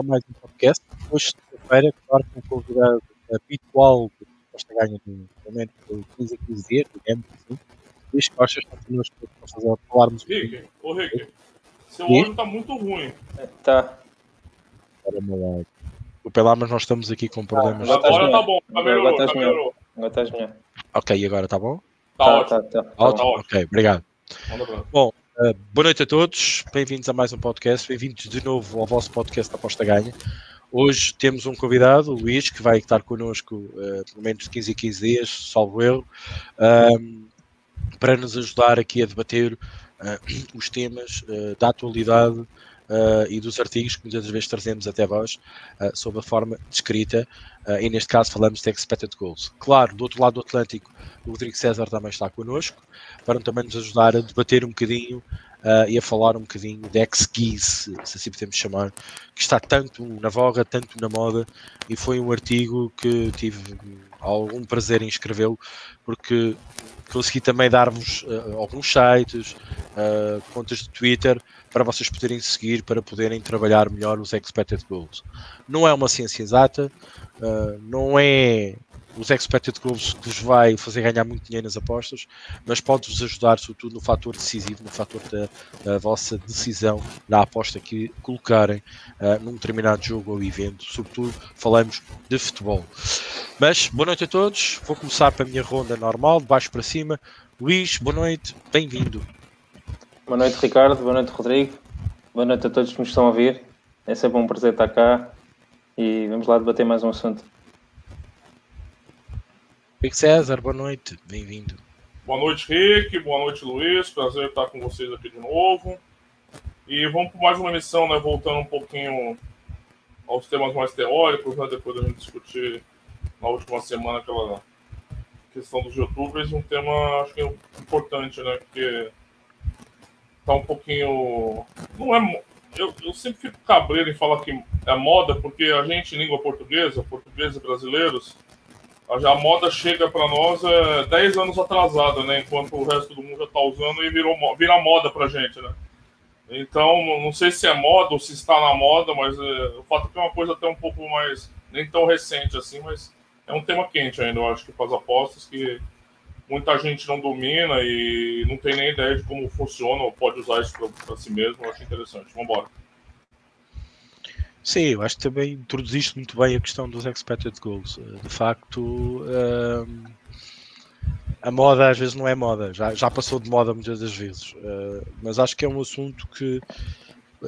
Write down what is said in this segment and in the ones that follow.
a mais um podcast. Hoje, sexta-feira, claro, com o convidado habitual do Costa Ganha no momento de 15 a 15 dias, digamos assim. Luís Costa está connosco para fazer, falarmos um Rick, ô Rick, seu olho tá muito ruim. Tá. para uma live. Desculpa lá, mas nós estamos aqui com problemas. Ah, Agora estás tá bom, tá Agora melhorou, estás tá melhor. Agora estás melhor. Ok, e agora está bom? Tá, Tá, ótimo. tá, tá. Ótimo? ótimo. Ok, obrigado. Lá. Uh, boa noite a todos, bem-vindos a mais um podcast, bem-vindos de novo ao vosso podcast Aposta Ganha. Hoje temos um convidado, o Luís, que vai estar connosco uh, pelo menos de 15 a 15 dias, salvo erro, um, para nos ajudar aqui a debater os temas da atualidade uh, e dos artigos que muitas vezes trazemos até vós uh, sob a forma descrita, uh, e neste caso falamos de expected goals. Claro, do outro lado do Atlântico, o Rodrigo César também está connosco, para também nos ajudar a debater um bocadinho uh, e a falar um bocadinho de ex-geese, se se assim podemos chamar, que está tanto na voga, tanto na moda, e foi um artigo que tive algum prazer em escrevê-lo, porque consegui também dar-vos uh, alguns sites, uh, contas de Twitter, para vocês poderem seguir, para poderem trabalhar melhor os expected goals. Não é uma ciência exata, uh, não é os expected goals que vos vai fazer ganhar muito dinheiro nas apostas, mas pode-vos ajudar, sobretudo, no fator decisivo, no fator da, da vossa decisão na aposta que colocarem uh, num determinado jogo ou evento. Sobretudo, falamos de futebol. Mas, boa noite a todos. Vou começar para a minha ronda normal, de baixo para cima. Luís, boa noite, bem-vindo. Boa noite, Ricardo. Boa noite, Rodrigo. Boa noite a todos que nos estão a ouvir. É sempre um prazer estar cá e vamos lá debater mais um assunto. Rick César, boa noite, bem-vindo. Boa noite, Rick. Boa noite, Luiz. Prazer estar com vocês aqui de novo. E vamos para mais uma missão, né? Voltando um pouquinho aos temas mais teóricos, né? Depois da gente discutir na última semana aquela questão dos youtubers, um tema acho que é importante, né? Porque tá um pouquinho. Não é. Eu, eu sempre fico cabreiro em falar que é moda, porque a gente, língua portuguesa, portugueses e brasileiros, a, moda chega para nós é, 10 anos atrasada, né? Enquanto o resto do mundo já tá usando e virou, vira moda pra gente, né? Então, não- sei se é moda ou se está na moda, mas é, o fato é que é uma coisa até um pouco mais. nem tão recente assim, mas é um tema quente ainda, eu acho que as apostas, que muita gente não domina e não tem nem ideia de como funciona ou pode usar isso para si mesmo. Eu acho interessante. Vamos embora. Sim, eu acho que também introduziste muito bem a questão dos expected goals. Eh, De facto, ehm, a moda às vezes não é moda, já, já passou de moda muitas das vezes, Eh, mas acho que é um assunto que,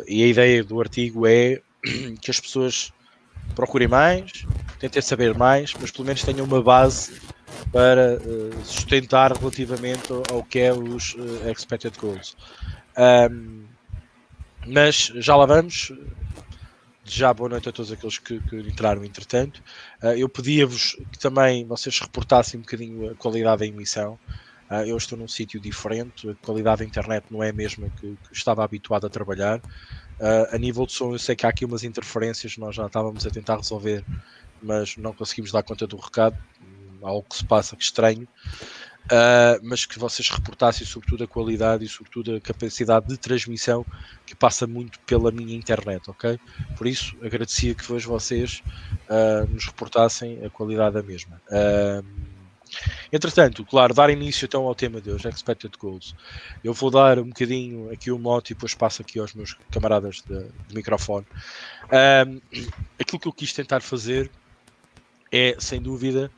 e a ideia do artigo é que as pessoas procurem mais, tentem saber mais, mas pelo menos tenham uma base para eh, sustentar relativamente ao- que é os eh, expected goals. Ahm, mas já lá vamos, já boa noite a todos aqueles que, que entraram entretanto. Ah, eu pedia-vos que também vocês reportassem um bocadinho a qualidade da emissão. Ah, eu estou num sítio diferente, a qualidade da internet não é a mesma que, que estava habituado a trabalhar. Ah, a nível de som, eu sei que há aqui umas interferências, nós já estávamos a tentar resolver, mas não conseguimos dar conta do recado. Algo que se passa que estranho. Uh, mas que vocês reportassem sobretudo a qualidade e sobretudo a capacidade de transmissão que passa muito pela minha internet, ok? Por isso agradecia que hoje vocês uh, nos reportassem a qualidade da mesma. Uh, entretanto, claro, dar início então ao tema de hoje, Expected Goals. Eu vou dar um bocadinho aqui o mote e depois passo aqui aos meus camaradas de, de microfone. Um, aquilo que eu quis tentar fazer é, sem dúvida,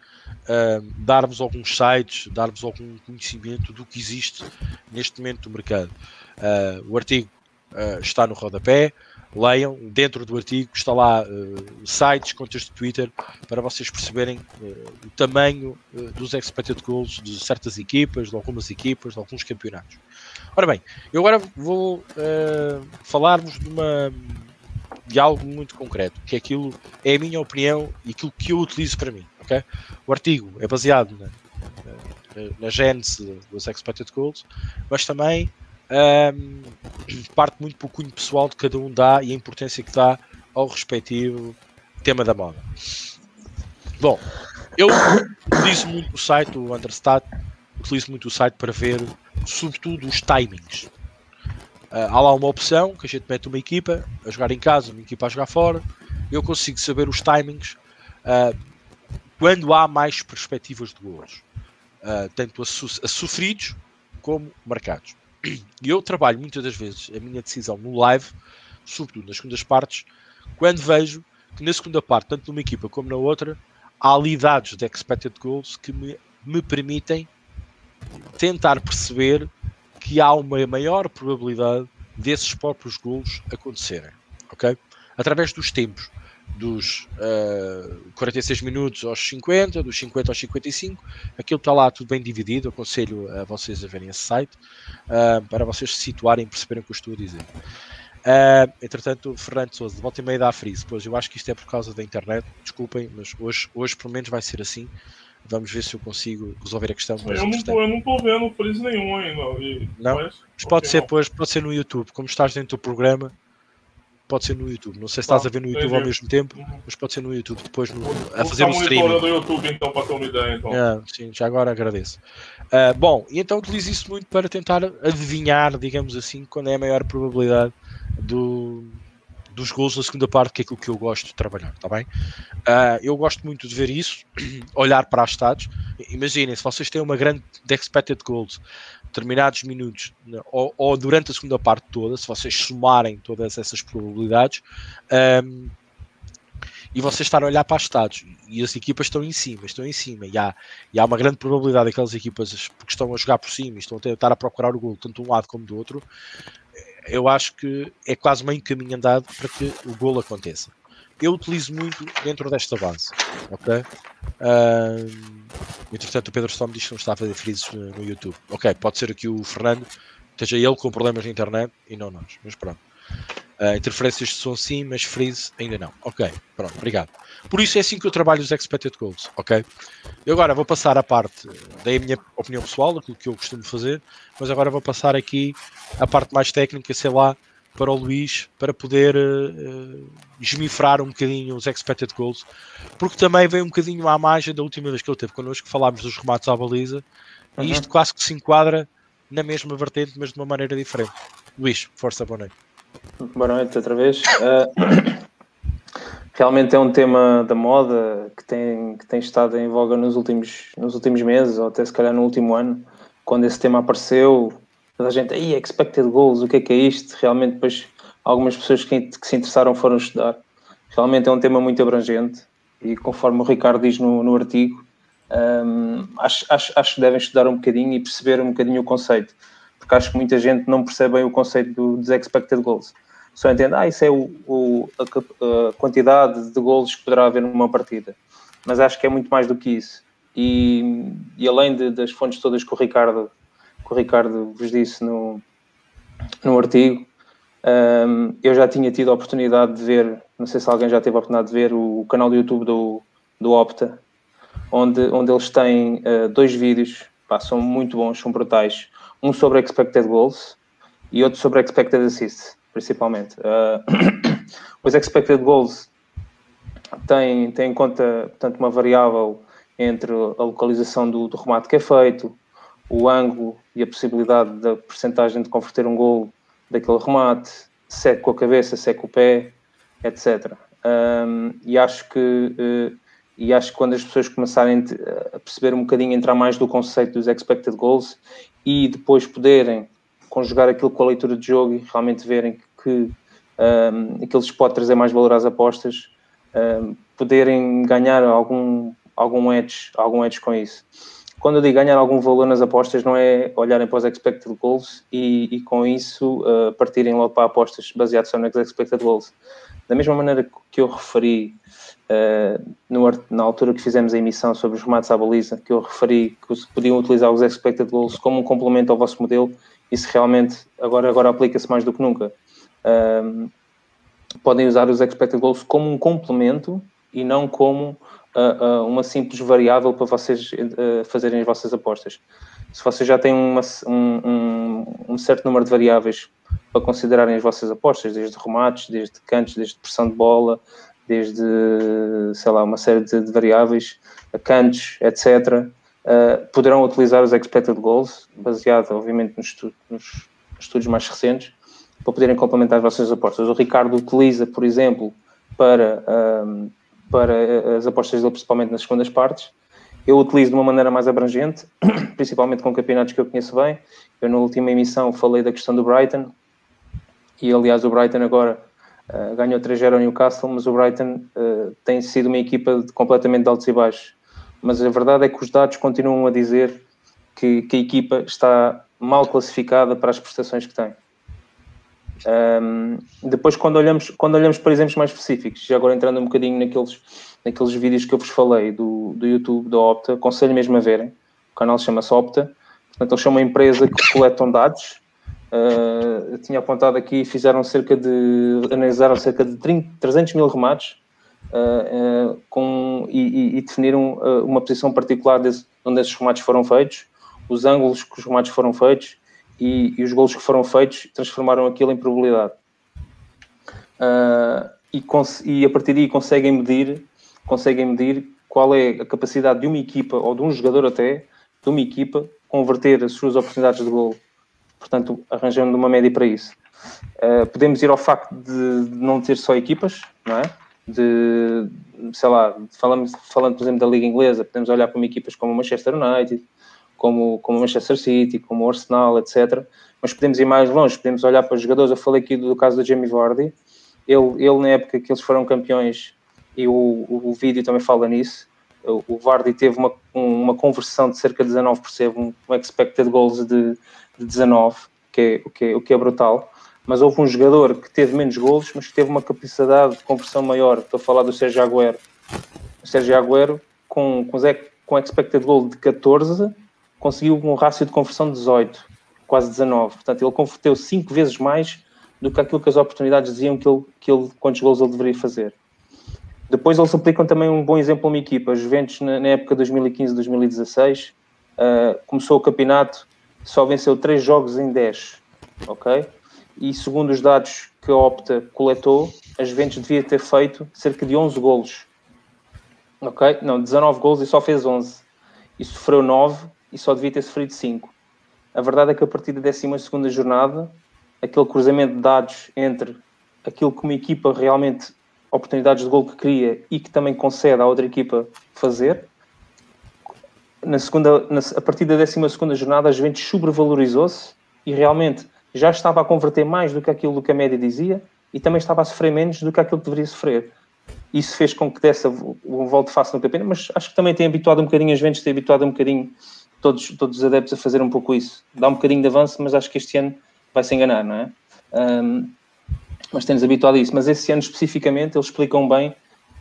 uh, dar-vos alguns sites, dar-vos algum conhecimento do que existe neste momento no mercado. Uh, o artigo uh, está no rodapé, leiam, dentro do artigo está lá uh, sites, contas de Twitter, para vocês perceberem o tamanho dos expected goals de certas equipas, de algumas equipas, de alguns campeonatos. Ora bem, eu agora vou falar-vos de uma de algo muito concreto, que é aquilo é a minha opinião e aquilo que eu utilizo para mim. Ok? O artigo é baseado na, na, na gênese dos expected goals, mas também um, parte muito para o cunho pessoal de cada um dá e a importância que dá ao respectivo tema da moda. Bom, eu utilizo muito o site do Understat, utilizo muito o site para ver, sobretudo, os timings. Uh, há lá uma opção que a gente mete uma equipa a jogar em casa, uma equipa a jogar fora, eu consigo saber os timings uh, quando há mais perspectivas de golos, uh, tanto a, a, sofridos como marcados. E eu trabalho muitas das vezes a minha decisão no live, sobretudo nas segundas partes, quando vejo que na segunda parte, tanto numa equipa como na outra, há ali dados de expected goals que me, me permitem tentar perceber que há uma maior probabilidade desses próprios golos acontecerem, ok? Através dos tempos, dos uh, eh, 46 minutos aos 50, dos 50 aos 55, aquilo está lá tudo bem dividido, aconselho a vocês a verem esse site, uh, para vocês se situarem e perceberem o que eu estou a dizer. Uh, entretanto, Fernando Souza, de volta e meia da Freeze, pois eu acho que isto é por causa da internet, desculpem, mas hoje, hoje pelo menos vai ser assim. Vamos ver se eu consigo resolver a questão. eu, não tô, eu não estou vendo freeze nenhum ainda. E, não? Mas, mas pode ser, pois, pode ser no YouTube. Como estás dentro do programa, pode ser no YouTube. Não sei se estás a ver no YouTube ao mesmo tempo, uhum. mas pode ser no YouTube depois no, a fazer um streaming. do YouTube então para ter uma ideia. Então. É, sim, já agora agradeço. Uh, bom, e então utilizo isso muito para tentar adivinhar, digamos assim, quando é a maior probabilidade do, dos gols da segunda parte, que é aquilo que eu gosto de trabalhar, está bem? Uh, eu gosto muito de ver isso, olhar para as estados. Imaginem, se vocês têm uma grande expected goals, determinados minutos, ou, ou, durante a segunda parte toda, se vocês somarem todas essas probabilidades, um, e vocês estarem a olhar para os estados, e as equipas estão em cima, estão em cima, e há, e há uma grande probabilidade daquelas equipas, porque estão a jogar por cima e estão a tentar a procurar o gol, tanto de um lado como do outro, eu acho que é quase meio caminho andado para que o golo aconteça. Eu utilizo muito dentro desta base, ok? Uh, entretanto, o Pedro Storm diz que não está a fazer freezes no YouTube. Ok, pode ser aqui o Fernando, esteja ele com problemas na internet e não nós, mas pronto. Uh, interferências de som sim, mas freeze ainda não. Ok, pronto, obrigado. Por isso é assim que eu trabalho os expected goals, ok? Eu agora vou passar a parte, dei a minha opinião pessoal, aquilo que eu costumo fazer, mas agora vou passar aqui a parte mais técnica, sei lá, para o Luís, para poder uh, esmifrar um bocadinho os expected goals, porque também vem um bocadinho à margem da última vez que ele teve connosco, falámos dos remates à baliza, uhum. e isto quase que se enquadra na mesma vertente, mas de uma maneira diferente. Luís, força, boa noite. Boa noite outra vez. Uh, realmente é um tema da moda que tem, que tem estado em voga nos últimos, nos últimos meses, ou até se calhar no último ano. Quando esse tema apareceu, toda a gente, aí, expected goals, o que é que é isto? Realmente, depois, algumas pessoas que, que se interessaram foram estudar. Realmente é um tema muito abrangente e, conforme o Ricardo diz no, no artigo, um, acho, acho, acho que devem estudar um bocadinho e perceber um bocadinho o conceito porque acho que muita gente não percebe bem o conceito do, dos expected goals. Só entende, ah, isso é o, o a, a, quantidade de gols que poderá haver numa partida. Mas acho que é muito mais do que isso. E, e além de, das fontes todas que o Ricardo, que o Ricardo vos disse no, no artigo, um, eu já tinha tido a oportunidade de ver, não sei se alguém já teve a oportunidade de ver o, o canal do YouTube do, do Opta, onde, onde eles têm uh, dois vídeos, pá, são muito bons, são brutais um sobre expected goals e outro sobre expected assists, principalmente. Uh, os expected goals têm, têm em conta, portanto, uma variável entre a localização do, do remate que é feito, o ângulo e a possibilidade da percentagem de converter um gol daquele remate, se é com a cabeça, se é com o pé, etc. Um, e acho que uh, e acho que quando as pessoas começarem a perceber um bocadinho, entrar mais do conceito dos expected goals e depois poderem conjugar aquilo com a leitura de jogo e realmente verem que um, aquilo lhes pode trazer mais valor às apostas, um, poderem ganhar algum, algum, edge, algum edge com isso. Quando eu digo ganhar algum valor nas apostas, não é olharem para os expected goals e, e com isso uh, partirem logo para apostas baseadas só nos expected goals. Da mesma maneira que eu referi uh, no, na altura que fizemos a emissão sobre os remates à baliza, que eu referi que podiam utilizar os expected goals como um complemento ao vosso modelo, isso realmente agora, agora aplica-se mais do que nunca. Uh, podem usar os expected goals como um complemento e não como uh, uma simples variável para vocês fazerem as vossas apostas. Se vocês já têm uma, um, um, um certo número de variáveis para considerarem as vossas apostas, desde remates, desde cantos, desde pressão de bola, desde, sei lá, uma série de, de variáveis, cantos, etc., uh, poderão utilizar os expected goals, baseado, obviamente, nos, nos, estudos mais recentes, para poderem complementar as vossas apostas. O Ricardo utiliza, por exemplo, para, um, para as apostas dele, principalmente nas segundas partes. Eu utilizo de uma maneira mais abrangente, principalmente com campeonatos que eu conheço bem. Eu, na última emissão, falei da questão do Brighton, e aliás, o Brighton agora uh, ganhou 3-0 ao Newcastle, mas o Brighton uh, tem sido uma equipa de, completamente de altos e baixos. Mas a verdade é que os dados continuam a dizer que, que a equipa está mal classificada para as prestações que tem. Um, depois, quando olhamos, quando olhamos para exemplos mais específicos, já agora entrando um bocadinho naqueles, naqueles vídeos que eu vos falei do, do YouTube, da Opta, aconselho mesmo a verem. O canal chama-se Opta. Portanto, eles são uma empresa que coletam dados. Uh, tinha apontado aqui, fizeram cerca de, analisaram cerca de 30, 300 mil remates uh, uh, com, e, e, definiram uma posição particular desse, onde esses remates foram feitos, os ângulos que os remates foram feitos e, e os golos que foram feitos transformaram aquilo em probabilidade. Uh, e, e, a partir daí conseguem medir, conseguem medir qual é a capacidade de uma equipa ou de um jogador até de uma equipa converter as suas oportunidades de gol. Portanto, arranjando uma média para isso. Uh, podemos ir ao facto de, de, não ter só equipas, não é? De, sei lá, falando, falando, por exemplo, da Liga Inglesa, podemos olhar para equipas como o Manchester United, como, como Manchester City, como Arsenal, etc. Mas podemos ir mais longe, podemos olhar para os jogadores. Eu falei aqui do, caso do Jamie Vardy. Ele, ele, na época que eles foram campeões, e o, o, o vídeo também fala nisso, o, o Vardy teve uma, uma conversão de cerca de 19%, um, um expected goals de, de 19, que é, o, que é, o que é brutal. Mas houve um jogador que teve menos gols, mas que teve uma capacidade de conversão maior. Estou a falar do Sérgio Agüero. O Sérgio Agüero, com, com, com expected goal de 14, conseguiu um rácio de conversão de 18, quase 19. Portanto, ele converteu 5 vezes mais do que aquilo que as oportunidades diziam que ele, que ele quantos gols ele deveria fazer. Depois eles aplicam também um bom exemplo a uma equipa. A Juventus, na, na época 2015-2016, uh, começou o campeonato, só venceu 3 jogos em 10, ok? E segundo os dados que a Opta coletou, a Juventus devia ter feito cerca de 11 golos, ok? Não, 19 golos e só fez 11. E sofreu 9 e só devia ter sofrido 5. A verdade é que a partir da 12 jornada, aquele cruzamento de dados entre aquilo que uma equipa realmente, oportunidades de gol que cria e que também concede à outra equipa fazer, na segunda, na, a partir da 12 jornada, a Juventus sobrevalorizou-se e realmente já estava a converter mais do que aquilo que a média dizia e também estava a sofrer menos do que aquilo que deveria sofrer. Isso fez com que desse um volta fácil no campeonato, mas acho que também tem habituado um bocadinho, a Juventus tem habituado um bocadinho todos, todos os adeptos a fazer um pouco isso. Dá um bocadinho de avanço, mas acho que este ano vai se enganar, não é? Um, mas temos habituado a isso. Mas esse ano especificamente eles explicam bem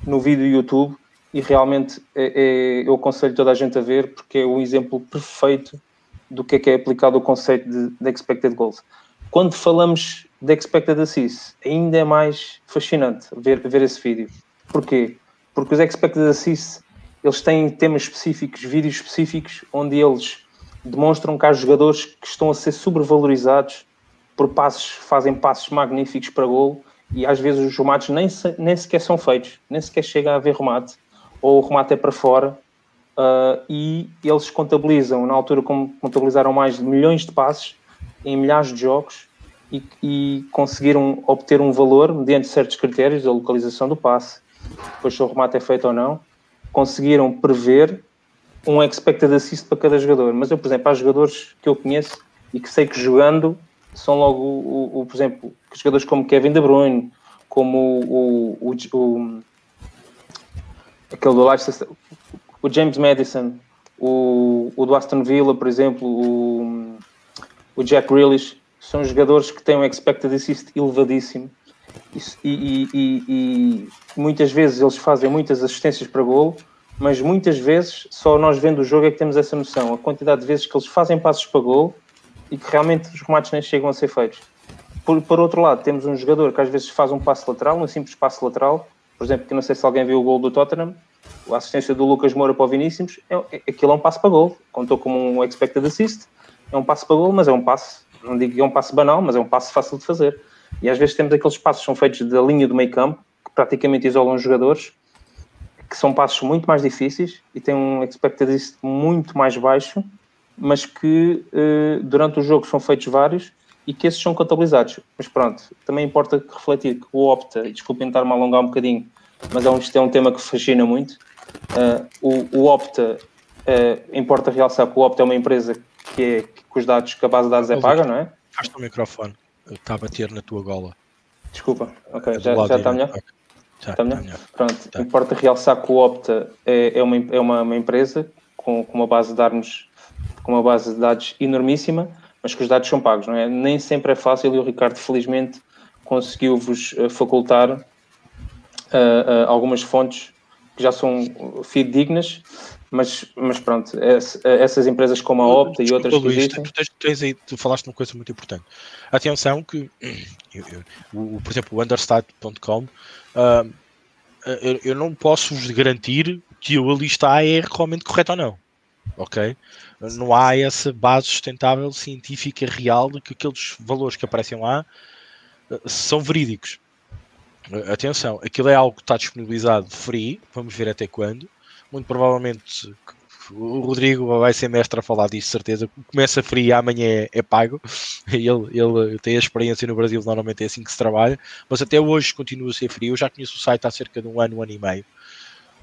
no vídeo do YouTube e realmente é, é, eu aconselho toda a gente a ver porque é o exemplo perfeito do que é que é aplicado o conceito de, de expected goals. Quando falamos de expected assists, ainda é mais fascinante ver, ver esse vídeo. Porquê? Porque os expected assists eles têm temas específicos, vídeos específicos, onde eles demonstram que há jogadores que estão a ser sobrevalorizados por passos, fazem passos magníficos para gol e às vezes os remates nem, se, nem sequer são feitos, nem sequer chega a haver remate, ou o remate é para fora, uh, e eles contabilizam, na altura como contabilizaram mais de milhões de passes em milhares de jogos e, e conseguiram obter um valor mediante certos critérios, a localização do passe, depois se o remate é feito ou não, conseguiram prever um expected assist para cada jogador. Mas eu, por exemplo, há jogadores que eu conheço e que sei que jogando são logo, o, o por exemplo, jogadores como Kevin De Bruyne, como o, o, o aquele do Leicester, o James Madison, o, o do Aston Villa, por exemplo, o, o Jack Grealish, são jogadores que têm um expected assist elevadíssimo e, e, e, muitas vezes eles fazem muitas assistências para golo, mas muitas vezes só nós vendo o jogo é que temos essa noção, a quantidade de vezes que eles fazem passos para golo e que realmente os remates nem chegam a ser feitos. Por, por outro lado, temos um jogador que às vezes faz um passo lateral, um simples passo lateral, por exemplo, que não sei se alguém viu o gol do Tottenham, a assistência do Lucas Moura para o Vinícius, é, é, aquilo é um passo para gol, contou como um expected assist, é um passo para gol, mas é um passo, não digo que é um passo banal, mas é um passo fácil de fazer. E às vezes temos aqueles passos que são feitos da linha do meio campo, que praticamente isolam os jogadores, que são passos muito mais difíceis e têm um expected muito mais baixo, mas que uh, durante o jogo são feitos vários e que esses são contabilizados. Mas pronto, também importa refletir que o Opta, e desculpem estar-me a alongar um bocadinho, mas é um, isto é um tema que fascina muito. Uh, o, o, Opta, uh, importa realçar que o Opta é uma empresa que, é, que os dados, que a base de dados é paga, não é? Faz o microfone, está a bater na tua gola. Desculpa, ok, já, já está melhor? Já, está melhor? melhor. Pronto, tá. importa realçar que o Opta é, é, uma, é uma, uma empresa com, com uma base de dados com uma base de dados enormíssima, mas que os dados são pagos, não é? Nem sempre é fácil e o Ricardo, felizmente, conseguiu-vos uh, facultar uh, uh, algumas fontes que já são fidedignas, mas, mas pronto, essas empresas como a Opta Desculpa, e outras Luís, que existem... Tu, tens aí, tu falaste uma coisa muito importante. Atenção que, eu, eu, o, por exemplo, o understat.com, uh, eu, eu, não posso vos garantir que o ali está é realmente correto ou não. Ok? Não há essa base sustentável científica real de que aqueles valores que aparecem lá uh, são verídicos. Uh, atenção, aquilo é algo que está disponibilizado free, vamos ver até quando muito provavelmente o Rodrigo vai ser mestre a falar disso, certeza. Começa frio amanhã é, é, pago. Ele, ele tem a experiência no Brasil, normalmente é assim que se trabalha, mas até hoje continua a ser frio. Eu já conheço o site há cerca de um ano, um ano e meio.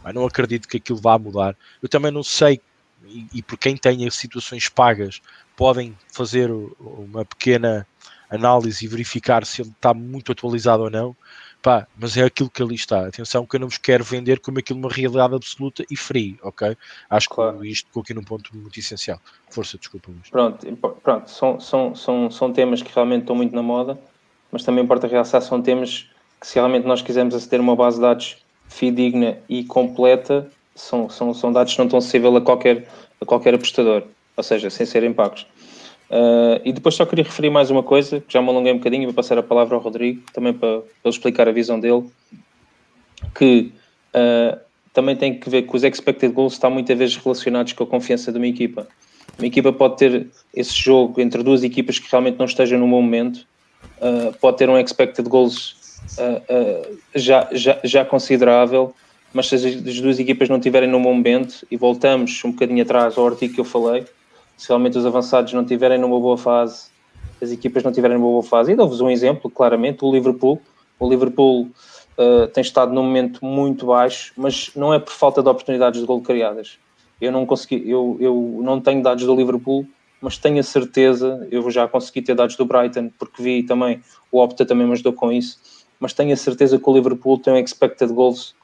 Mas não acredito que aquilo vá mudar. Eu também não sei, e, e por quem tenha situações pagas, podem fazer uma pequena análise e verificar se ele está muito atualizado ou não pá, mas é aquilo que ali está. Atenção que eu não vos quero vender como aquilo uma realidade absoluta e free, ok? Acho claro. que isto ficou aqui num ponto muito essencial. Força, desculpa, Luís. Pronto, pronto são, são, são, são temas que realmente estão muito na moda, mas também importa realçar, são temas que se realmente nós quisermos aceder a uma base de dados fidedigna e completa, são, são, são dados que não estão acessíveis a qualquer, a qualquer apostador, ou seja, sem serem pagos. Uh, e depois só queria referir mais uma coisa, que já me alonguei um bocadinho, vou passar a palavra ao Rodrigo, também para, para ele explicar a visão dele, que uh, também tem que ver que os expected goals estão muitas vezes relacionados com a confiança de uma equipa. Uma equipa pode ter esse jogo entre duas equipas que realmente não estejam no bom momento, uh, pode ter um expected goals já, já, já considerável, mas se as duas equipas não estiverem no bom momento, e voltamos um bocadinho atrás ao artigo que eu falei, se realmente os avançados não tiverem numa boa fase, as equipas não tiverem numa boa fase. E dou-vos um exemplo, claramente, o Liverpool. O Liverpool uh, tem estado num momento muito baixo, mas não é por falta de oportunidades de gol criadas. Eu não consegui, eu, eu não tenho dados do Liverpool, mas tenho a certeza, eu já consegui ter dados do Brighton, porque vi também, o Opta também me ajudou com isso, mas tenho a certeza que o Liverpool tem um expected goals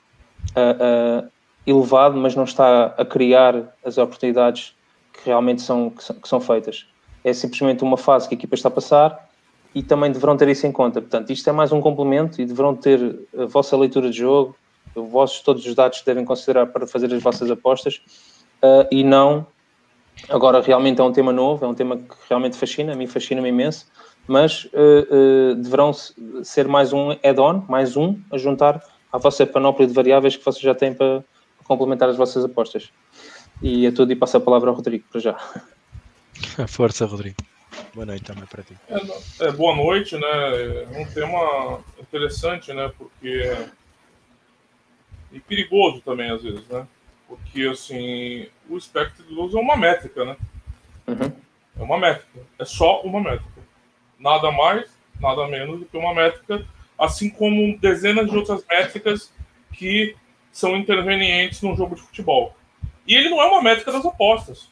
uh, uh, elevado, mas não está a criar as oportunidades que realmente são, que são, que são feitas. É simplesmente uma fase que a equipa está a passar e também deverão ter isso em conta. Portanto, isto é mais um complemento e deverão ter a vossa leitura de jogo, os vossos, todos os dados que devem considerar para fazer as vossas apostas uh, e não. Agora, realmente é um tema novo, é um tema que realmente fascina, a mim fascina-me imenso, mas uh, uh, deverão ser mais um add-on, mais um a juntar à vossa panóplia de variáveis que vocês já têm para complementar as vossas apostas. E é tudo e passo a palavra ao Rodrigo para já. Força, Rodrigo. Boa noite também para ti. É, é, boa noite, né? É um tema interessante, né? Porque. E perigoso também, às vezes, né? Porque, assim, o espectro de luz é uma métrica, né? Uhum. É uma métrica. É só uma métrica. Nada mais, nada menos do que uma métrica, assim como dezenas de outras métricas que são intervenientes num jogo de futebol. E ele não é uma métrica das apostas.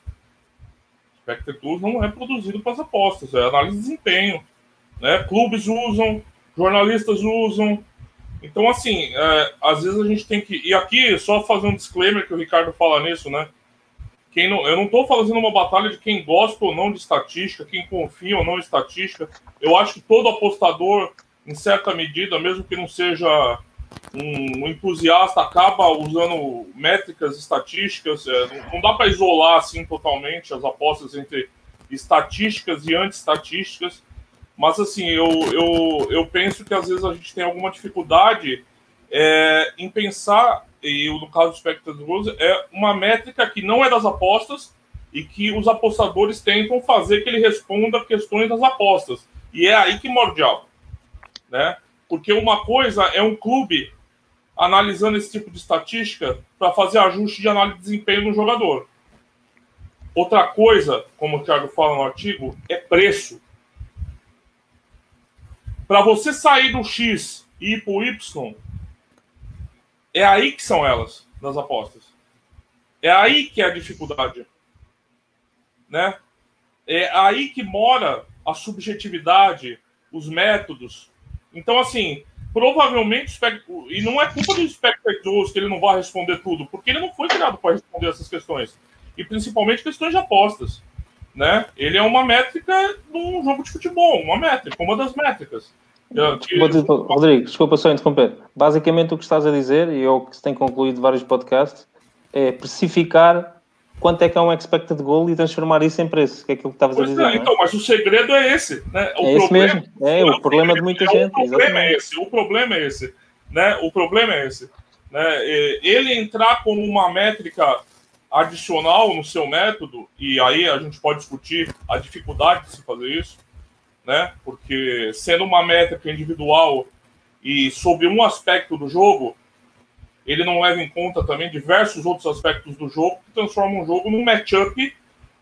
Spectre Plus não é produzido para as apostas, é análise de desempenho. Né? Clubes usam, jornalistas usam. Então, assim, é, às vezes a gente tem que. E aqui, só fazer um disclaimer que o Ricardo fala nisso, né? Quem não, eu não estou fazendo uma batalha de quem gosta ou não de estatística, quem confia ou não em estatística. Eu acho que todo apostador, em certa medida, mesmo que não seja um, entusiasta acaba usando métricas estatísticas, é, não, dá para isolar assim totalmente as apostas entre estatísticas e anti-estatísticas, mas assim, eu, eu, eu penso que às vezes a gente tem alguma dificuldade é, em pensar, e no caso do Spectre Rose, é uma métrica que não é das apostas e que os apostadores tentam fazer que ele responda questões das apostas. E é aí que morde o né? Porque uma coisa é um clube analisando esse tipo de estatística para fazer ajuste de análise de desempenho no jogador. Outra coisa, como o Thiago fala no artigo, é preço. Para você sair do X e ir para o Y, é aí que são elas, das apostas. É aí que é a dificuldade. Né? É aí que mora a subjetividade, os métodos. Então, assim, provavelmente, e não é culpa do Spectre que ele não vai responder tudo, porque ele não foi criado para responder essas questões. E principalmente questões de apostas. Né? Ele é uma métrica de um jogo de futebol, uma métrica, uma das métricas. Rodrigo, desculpa só interromper. Basicamente o que estás a dizer, e é o que se tem concluído vários podcasts, é precificar quanto é que é um expected goal e transformar isso em preço, que é aquilo que estavas a dizer. É, é, então, mas o segredo é esse. Né? O é esse mesmo. É, o problema de muita gente. O problema é esse. O problema é esse. Né? O problema é esse. Né? Ele entrar como uma métrica adicional no seu método, e aí a gente pode discutir a dificuldade de se fazer isso, né? Porque sendo uma métrica individual e sobre um aspecto do jogo, ele não leva em conta também diversos outros aspectos do jogo que transformam um jogo num matchup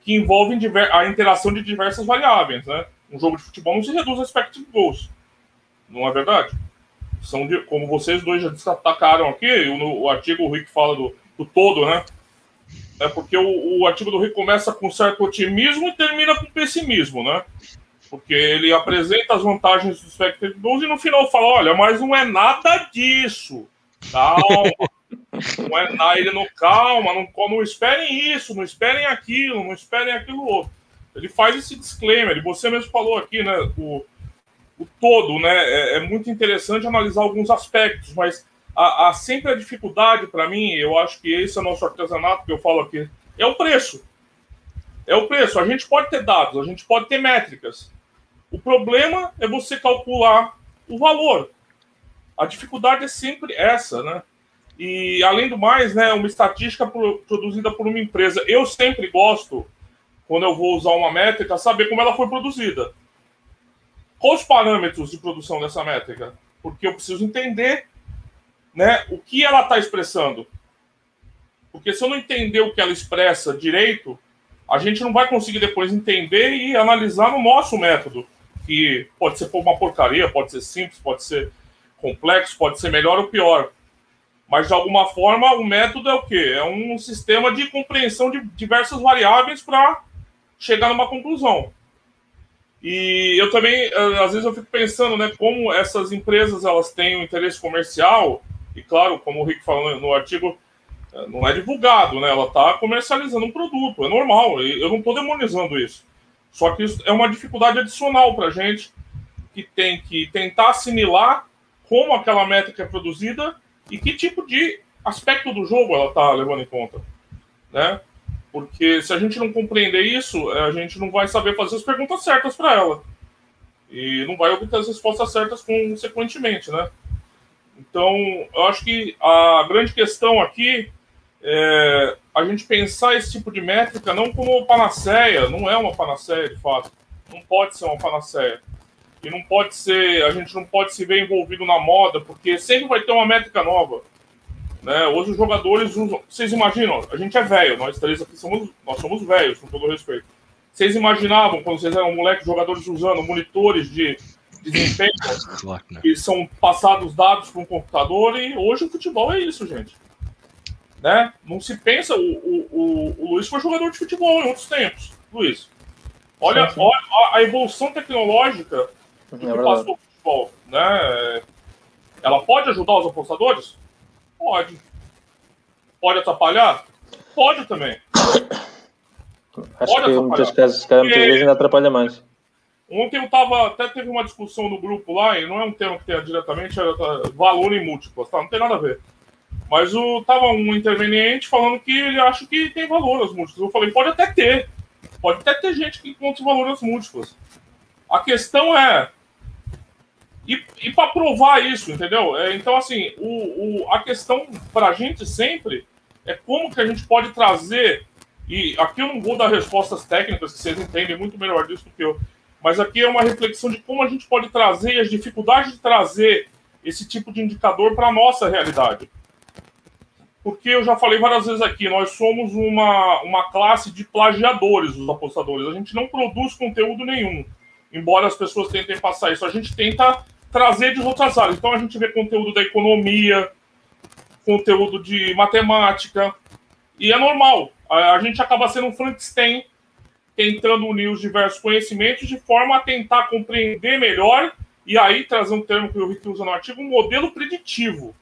que envolve a interação de diversas variáveis, né? Um jogo de futebol não se reduz a expected goals, não é verdade? São de, como vocês dois já destacaram aqui, o, o artigo o Rick fala do, do todo, né? É porque o, o artigo do Rick começa com certo otimismo e termina com pessimismo, né? Porque ele apresenta as vantagens do expected goals e no final fala, olha, mas não é nada disso Calma. não é nada, ele não calma, não, não esperem isso, não esperem aquilo, não esperem aquilo outro. Ele faz esse disclaimer, você mesmo falou aqui, né? O, o todo, né? É, é muito interessante analisar alguns aspectos, mas há, há sempre a dificuldade para mim, eu acho que esse é o nosso artesanato que eu falo aqui, é o preço. É o preço. A gente pode ter dados, a gente pode ter métricas. O problema é você calcular o valor. A dificuldade é sempre essa, né? E, além do mais, né, uma estatística produzida por uma empresa. Eu sempre gosto, quando eu vou usar uma métrica, saber como ela foi produzida. Quais os parâmetros de produção dessa métrica? Porque eu preciso entender né, o que ela está expressando. Porque se eu não entender o que ela expressa direito, a gente não vai conseguir depois entender e analisar no nosso método. Que pode ser uma porcaria, pode ser simples, pode ser complexo, pode ser melhor ou pior. Mas, de alguma forma, o método é o quê? É um sistema de compreensão de diversas variáveis para chegar numa conclusão. E eu também, eh, às vezes, eu fico pensando, né, como essas empresas elas têm um interesse comercial, e claro, como o Rick falou no artigo, eh, não é divulgado, né? Ela está comercializando um produto, é normal, eu não estou demonizando isso. Só que isso é uma dificuldade adicional para a gente que tem que tentar assimilar como aquela métrica é produzida e que tipo de aspecto do jogo ela está levando em conta, né? Porque se a gente não compreender isso, a gente não vai saber fazer as perguntas certas para ela e não vai obter as respostas certas consequentemente, né? Então, eu acho que a grande questão aqui é a gente pensar esse tipo de métrica não como panaceia, não é uma panaceia de fato, não pode ser uma panaceia. E não pode ser, a gente não pode se ver envolvido na moda, porque sempre vai ter uma métrica nova. Né? Hoje os jogadores usam. Vocês imaginam? A gente é velho, nós três aqui somos, nós somos velhos, com todo respeito. Vocês imaginavam, quando vocês eram moleques, jogadores usando monitores de desempenho claro que, são passados dados para um computador e hoje o futebol é isso, gente. Né? Não se pensa. O, o, o, o Luiz foi jogador de futebol em outros tempos, Luiz. Olha, olha a evolução tecnológica do que é passou o futebol. Né? Ela pode ajudar os apostadores? Pode. Pode atrapalhar? Pode também. Acho pode que em muitos casos, muitas vezes ainda atrapalha mais. Ontem eu tava, até teve uma discussão no grupo lá, e não é um tema que tenha diretamente, era valor em múltiplos, tá? Não tem nada a ver. Mas o, tava um interveniente falando que ele acha que tem valor as múltiplas. Eu falei, pode até ter. Pode até ter gente que encontre valor nas múltiplas. A questão é, e, e para provar isso, entendeu? É, então, assim, o, o, a questão para a gente sempre é como que a gente pode trazer. E aqui eu não vou dar respostas técnicas, que vocês entendem muito melhor disso do que eu. Mas aqui é uma reflexão de como a gente pode trazer as dificuldades de trazer esse tipo de indicador para a nossa realidade. Porque eu já falei várias vezes aqui, nós somos uma, uma classe de plagiadores, os apostadores. A gente não produz conteúdo nenhum. Embora as pessoas tentem passar isso, a gente tenta trazer de outras áreas. Então a gente vê conteúdo da economia, conteúdo de matemática, e é normal. A, gente acaba sendo um Frankenstein, tentando unir os diversos conhecimentos de forma a tentar compreender melhor e aí trazer um termo que o Rick usa no artigo, um modelo preditivo.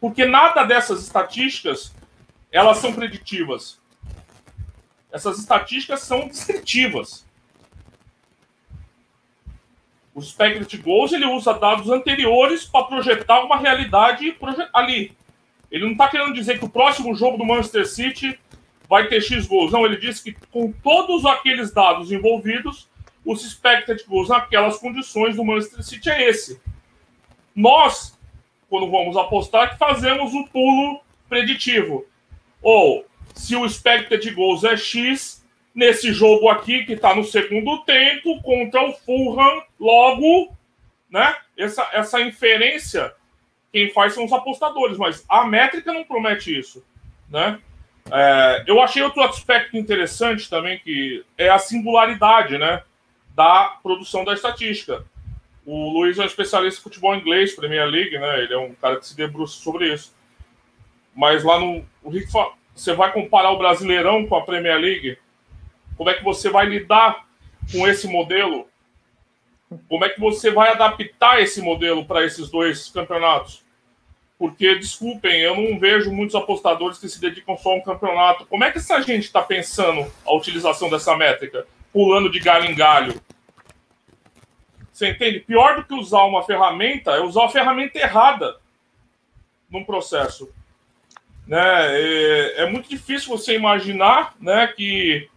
Porque nada dessas estatísticas, elas são preditivas. Essas estatísticas são descritivas. O Spectrum Goals ele usa dados anteriores para projetar uma realidade ali. Ele não está querendo dizer que o próximo jogo do Manchester City vai ter X gols. Não, ele diz que com todos aqueles dados envolvidos, os expected goals naquelas condições do Manchester City é esse. Nós, quando vamos apostar, fazemos o pulo preditivo. Ou, se o expected goals é X, nesse jogo aqui, que está no segundo tempo, contra o Fulham, logo, né? Essa, essa inferência, quem faz são os apostadores, mas a métrica não promete isso, né? É, eu achei outro aspecto interessante também, que é a singularidade, né? Da produção da estatística. O Luiz é um especialista em futebol inglês, Premier League, né? Ele é um cara que se debruça sobre isso. Mas lá no. O Rick fala, você vai comparar o Brasileirão com a Premier League? Como é que você vai lidar com esse modelo? Como é que você vai adaptar esse modelo para esses dois campeonatos? Porque, desculpem, eu não vejo muitos apostadores que se dedicam só a um campeonato. Como é que essa gente está pensando a utilização dessa métrica? Pulando de galho em galho. Você entende? Pior do que usar uma ferramenta é usar a ferramenta errada num processo. Né? É, é muito difícil você imaginar né, que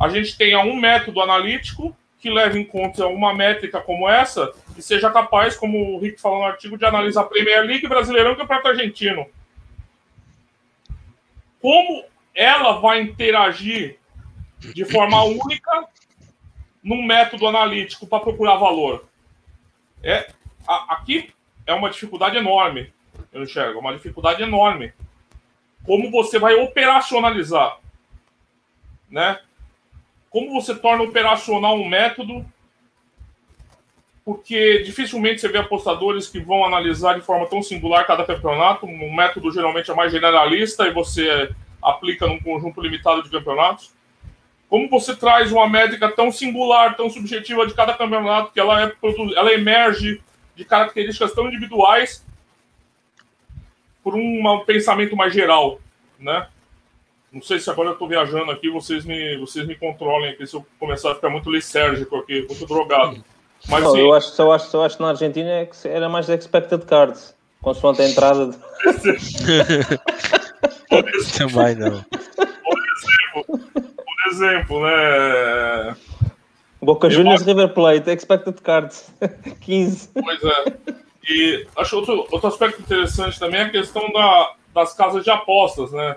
a gente tenha um método analítico que leve em conta uma métrica como essa e seja capaz, como o Rick falou no artigo, de analisar a Premier League, Brasileirão e Campeonato Argentino. Como ela vai interagir de forma única num método analítico para procurar valor? É, a, aqui é uma dificuldade enorme, eu enxergo, é uma dificuldade enorme. Como você vai operacionalizar, né? Como você torna operacional um método, porque dificilmente você vê apostadores que vão analisar de forma tão singular cada campeonato. Um método geralmente é mais generalista e você aplica num conjunto limitado de campeonatos. Como você traz uma métrica tão singular, tão subjetiva de cada campeonato, que ela, é, ela emerge de características tão individuais por um pensamento mais geral, né? Não sei se agora eu estou viajando aqui, vocês me, vocês me controlem aqui se eu começar a ficar muito lisérgico aqui, muito drogado. Mas, não, eu, acho, eu, acho, eu acho que na Argentina é que era mais expected cards, consoante a entrada. De... Também não. Por exemplo, por exemplo né? Boca Juniors. River Plate, expected cards, 15. Pois é. E acho outro, outro aspecto interessante também é a questão da, das casas de apostas, né?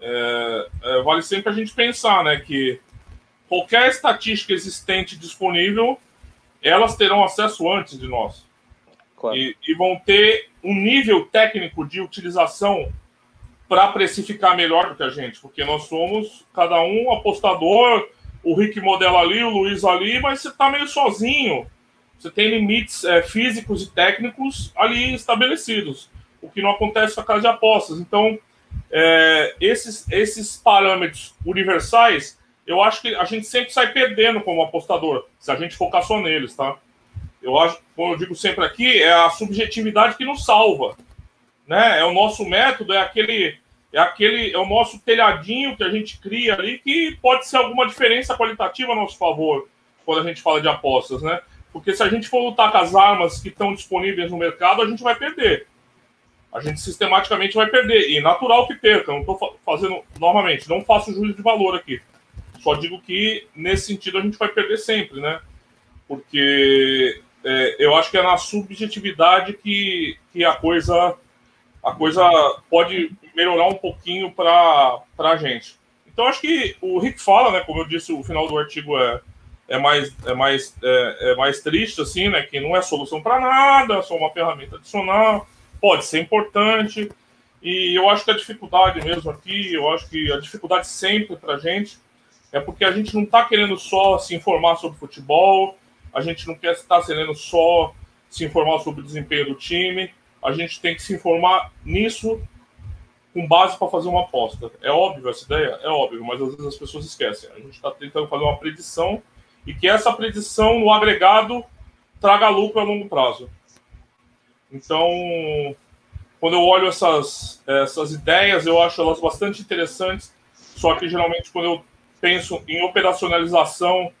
É, é, vale sempre a gente pensar, né, que qualquer estatística existente disponível, elas terão acesso antes de nós. Claro. E, e, vão ter um nível técnico de utilização para precificar melhor do que a gente, porque nós somos cada um apostador, o Rick modela ali, o Luiz ali, mas você está meio sozinho. Você tem limites é, físicos e técnicos ali estabelecidos, o que não acontece com a casa de apostas. Então, é, esses, esses parâmetros universais, eu acho que a gente sempre sai perdendo como apostador, se a gente focar só neles, tá? Eu acho, como eu digo sempre aqui, é a subjetividade que nos salva, né? É o nosso método, é aquele, é aquele, é o nosso telhadinho que a gente cria ali que pode ser alguma diferença qualitativa a nosso favor quando a gente fala de apostas, né? Porque se a gente for lutar com as armas que estão disponíveis no mercado, a gente vai perder a gente sistematicamente vai perder. E natural que perca. Não estou fazendo, novamente, não faço juízo de valor aqui. Só digo que, nesse sentido, a gente vai perder sempre, né? Porque é, eu acho que é na subjetividade que, que a coisa a coisa pode melhorar um pouquinho para a gente. Então, acho que o Rick fala, né? Como eu disse, o final do artigo é, é mais, é mais, é, é mais triste, assim, né? Que não é solução para nada, é só uma ferramenta adicional pode ser importante. E eu acho que a dificuldade mesmo aqui, eu acho que a dificuldade sempre para a gente é porque a gente não está querendo só se informar sobre futebol, a gente não quer estar querendo só se informar sobre o desempenho do time, a gente tem que se informar nisso com base para fazer uma aposta. É óbvio essa ideia? É óbvio, mas às vezes as pessoas esquecem. A gente está tentando fazer uma predição e que essa predição, no agregado, traga lucro a longo prazo. Então, quando eu olho essas, essas ideias, eu acho elas bastante interessantes, só que geralmente quando eu penso em operacionalização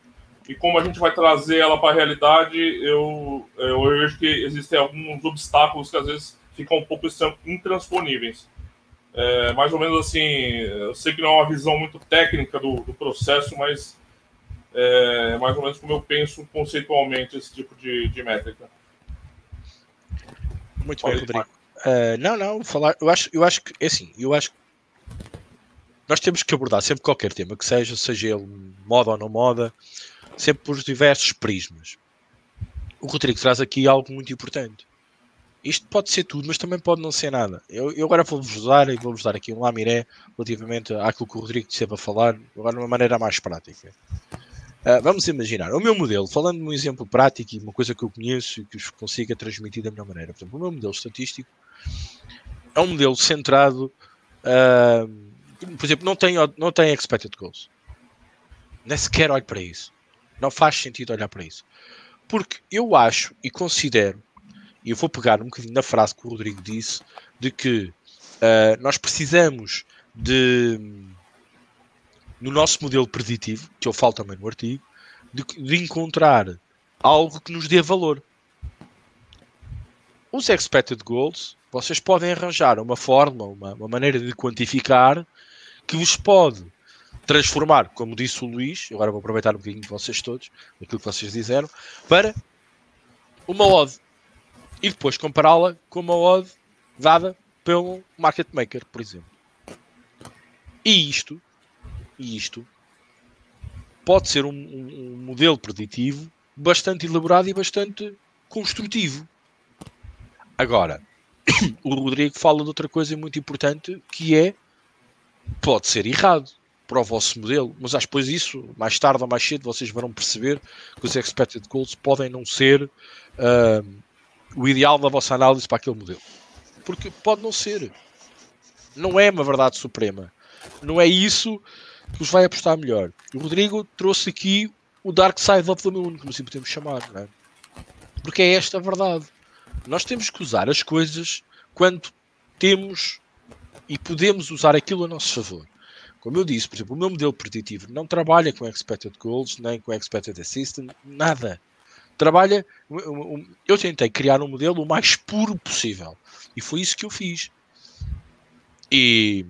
e como a gente vai trazer ela para a realidade, eu, eu vejo que existem alguns obstáculos que às vezes ficam um pouco intransponíveis. É, mais ou menos assim, eu sei que não é uma visão muito técnica do, do processo, mas é mais ou menos como eu penso conceitualmente esse tipo de, de métrica. Muito bem, Rodrigo. Uh, não, não, falar, eu acho, eu acho que, é assim, eu acho que nós temos que abordar sempre qualquer tema que seja, seja ele moda ou não moda, sempre por diversos prismas. O Rodrigo traz aqui algo muito importante. Isto pode ser tudo, mas também pode não ser nada. Eu, eu agora vou-vos dar e vou-vos dar aqui um lamiré relativamente àquilo que o Rodrigo esteve a falar, agora de uma maneira mais prática. Uh, vamos imaginar, o meu modelo, falando de um exemplo prático e uma coisa que eu conheço e que os consiga transmitir da melhor maneira. Por exemplo, o meu modelo estatístico é um modelo centrado, uh, por exemplo, não tem, não tem expected goals. Nem sequer olho para isso. Não faz sentido olhar para isso. Porque eu acho e considero, e eu vou pegar um bocadinho na frase que o Rodrigo disse, de que uh, nós precisamos de no nosso modelo preditivo, que eu falo também no artigo, de, de encontrar algo que nos dê valor. Os expected goals, vocês podem arranjar uma forma, uma, uma maneira de quantificar que vos pode transformar, como disse o Luís, agora vou aproveitar um bocadinho de vocês todos, aquilo que vocês disseram, para uma odd. E depois compará-la com uma odd dada pelo market maker, por exemplo. E isto e isto pode ser um, um, um modelo preditivo bastante elaborado e bastante construtivo. Agora, o Rodrigo fala de outra coisa muito importante que é pode ser errado para o vosso modelo, mas acho depois isso, mais tarde ou mais cedo, vocês vão perceber que os expected goals podem não ser uh, o ideal da vossa análise para aquele modelo. Porque pode não ser. Não é uma verdade suprema. Não é isso que os vai apostar melhor. O Rodrigo trouxe aqui o Dark Side of the Moon, como assim podemos chamar, não é? Porque é esta a verdade. Nós temos que usar as coisas quando temos e podemos usar aquilo a nosso favor. Como eu disse, por exemplo, o meu modelo preditivo não trabalha com expected goals, nem com expected assistant, nada. Trabalha. Eu tentei criar um modelo o mais puro possível. E foi isso que eu fiz. E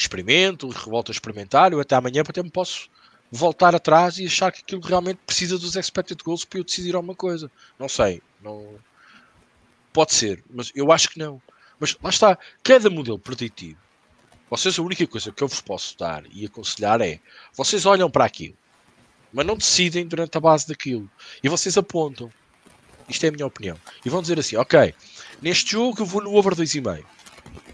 experimento, revolto a experimentar, eu até amanhã até me posso voltar atrás e achar que aquilo realmente precisa dos expected goals para eu decidir alguma coisa. Não sei, não pode ser, mas eu acho que não. Mas lá está, cada modelo preditivo, vocês a única coisa que eu vos posso dar e aconselhar é, vocês olham para aquilo, mas não decidem durante a base daquilo. E vocês apontam. Isto é a minha opinião. E vão dizer assim, ok, neste jogo eu vou no over 2,5.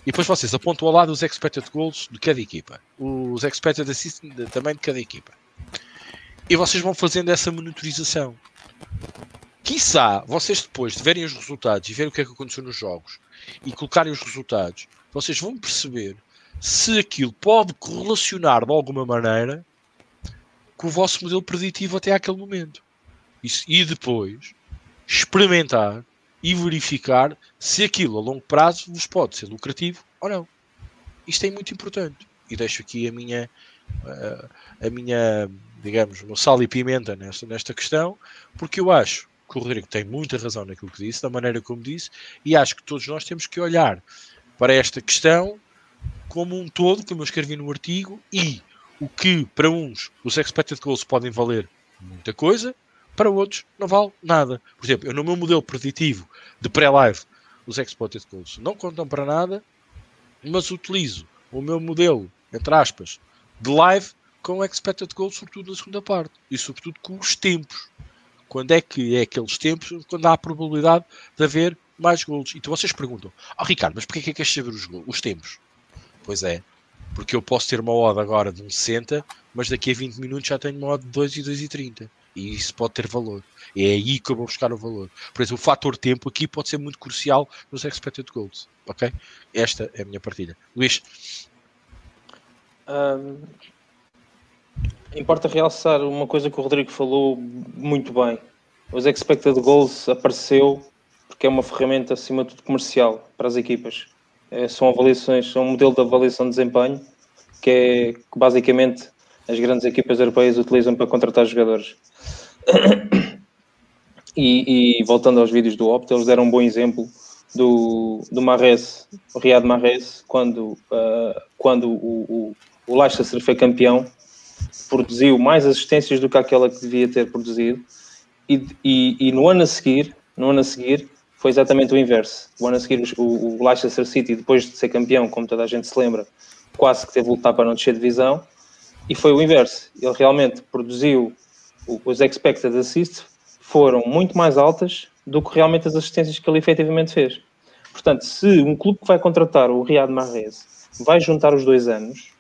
E depois vocês apontam ao lado os expected goals de cada equipa, os expected assists também de cada equipa. E vocês vão fazendo essa monitorização. Quiçá vocês depois de verem os resultados e verem o que é que aconteceu nos jogos e colocarem os resultados, vocês vão perceber se aquilo pode correlacionar de alguma maneira com o vosso modelo preditivo até aquele momento. e depois experimentar e verificar se aquilo a longo prazo vos pode ser lucrativo ou não. Isto é muito importante. E deixo aqui a minha, a minha digamos, uma sal e pimenta nesta, nesta questão, porque eu acho que o Rodrigo tem muita razão naquilo que disse, da maneira como disse, e acho que todos nós temos que olhar para esta questão como um todo, como eu escrevi no artigo, e o que para uns os expected goals podem valer muita coisa, para outros não vale nada. Por exemplo, eu no meu modelo preditivo de pré-live, os exploited goals não contam para nada, mas utilizo o meu modelo, entre aspas, de live com expected goals, sobretudo na segunda parte e sobretudo com os tempos. Quando é que é aqueles tempos quando há a probabilidade de haver mais gols? Então vocês perguntam, oh, Ricardo, mas porquê é que queres saber os, os tempos? Pois é, porque eu posso ter uma odd agora de um 60, mas daqui a 20 minutos já tenho uma odd de 2 e 2 e 30. Isso pode ter valor. É aí que eu vou buscar o valor. Por exemplo, o fator tempo aqui pode ser muito crucial nos expected goals. Ok? Esta é a minha partilha. Luís. Um, importa realçar uma coisa que o Rodrigo falou muito bem. Os expected goals apareceu porque é uma ferramenta acima de tudo comercial para as equipas. É, são avaliações, são um modelo de avaliação de desempenho que é que basicamente as grandes equipas europeias utilizam para contratar jogadores. E, e, voltando aos vídeos do Opta, eles deram um bom exemplo do, do Marres, o Riyad Marres, quando, uh, quando o, o, o Leicester foi campeão, produziu mais assistências do que aquela que devia ter produzido, e, e, e, no ano a seguir, no ano a seguir, foi exatamente o inverso. O ano a seguir, o, Leicester City, depois de ser campeão, como toda a gente se lembra, quase que teve de lutar para não descer de divisão, e foi o inverso. Ele realmente produziu os expected assists foram muito mais altas do que realmente as assistências que ele efetivamente fez. Portanto, se um clube que vai contratar o Riyad Mahrez vai juntar os dois anos,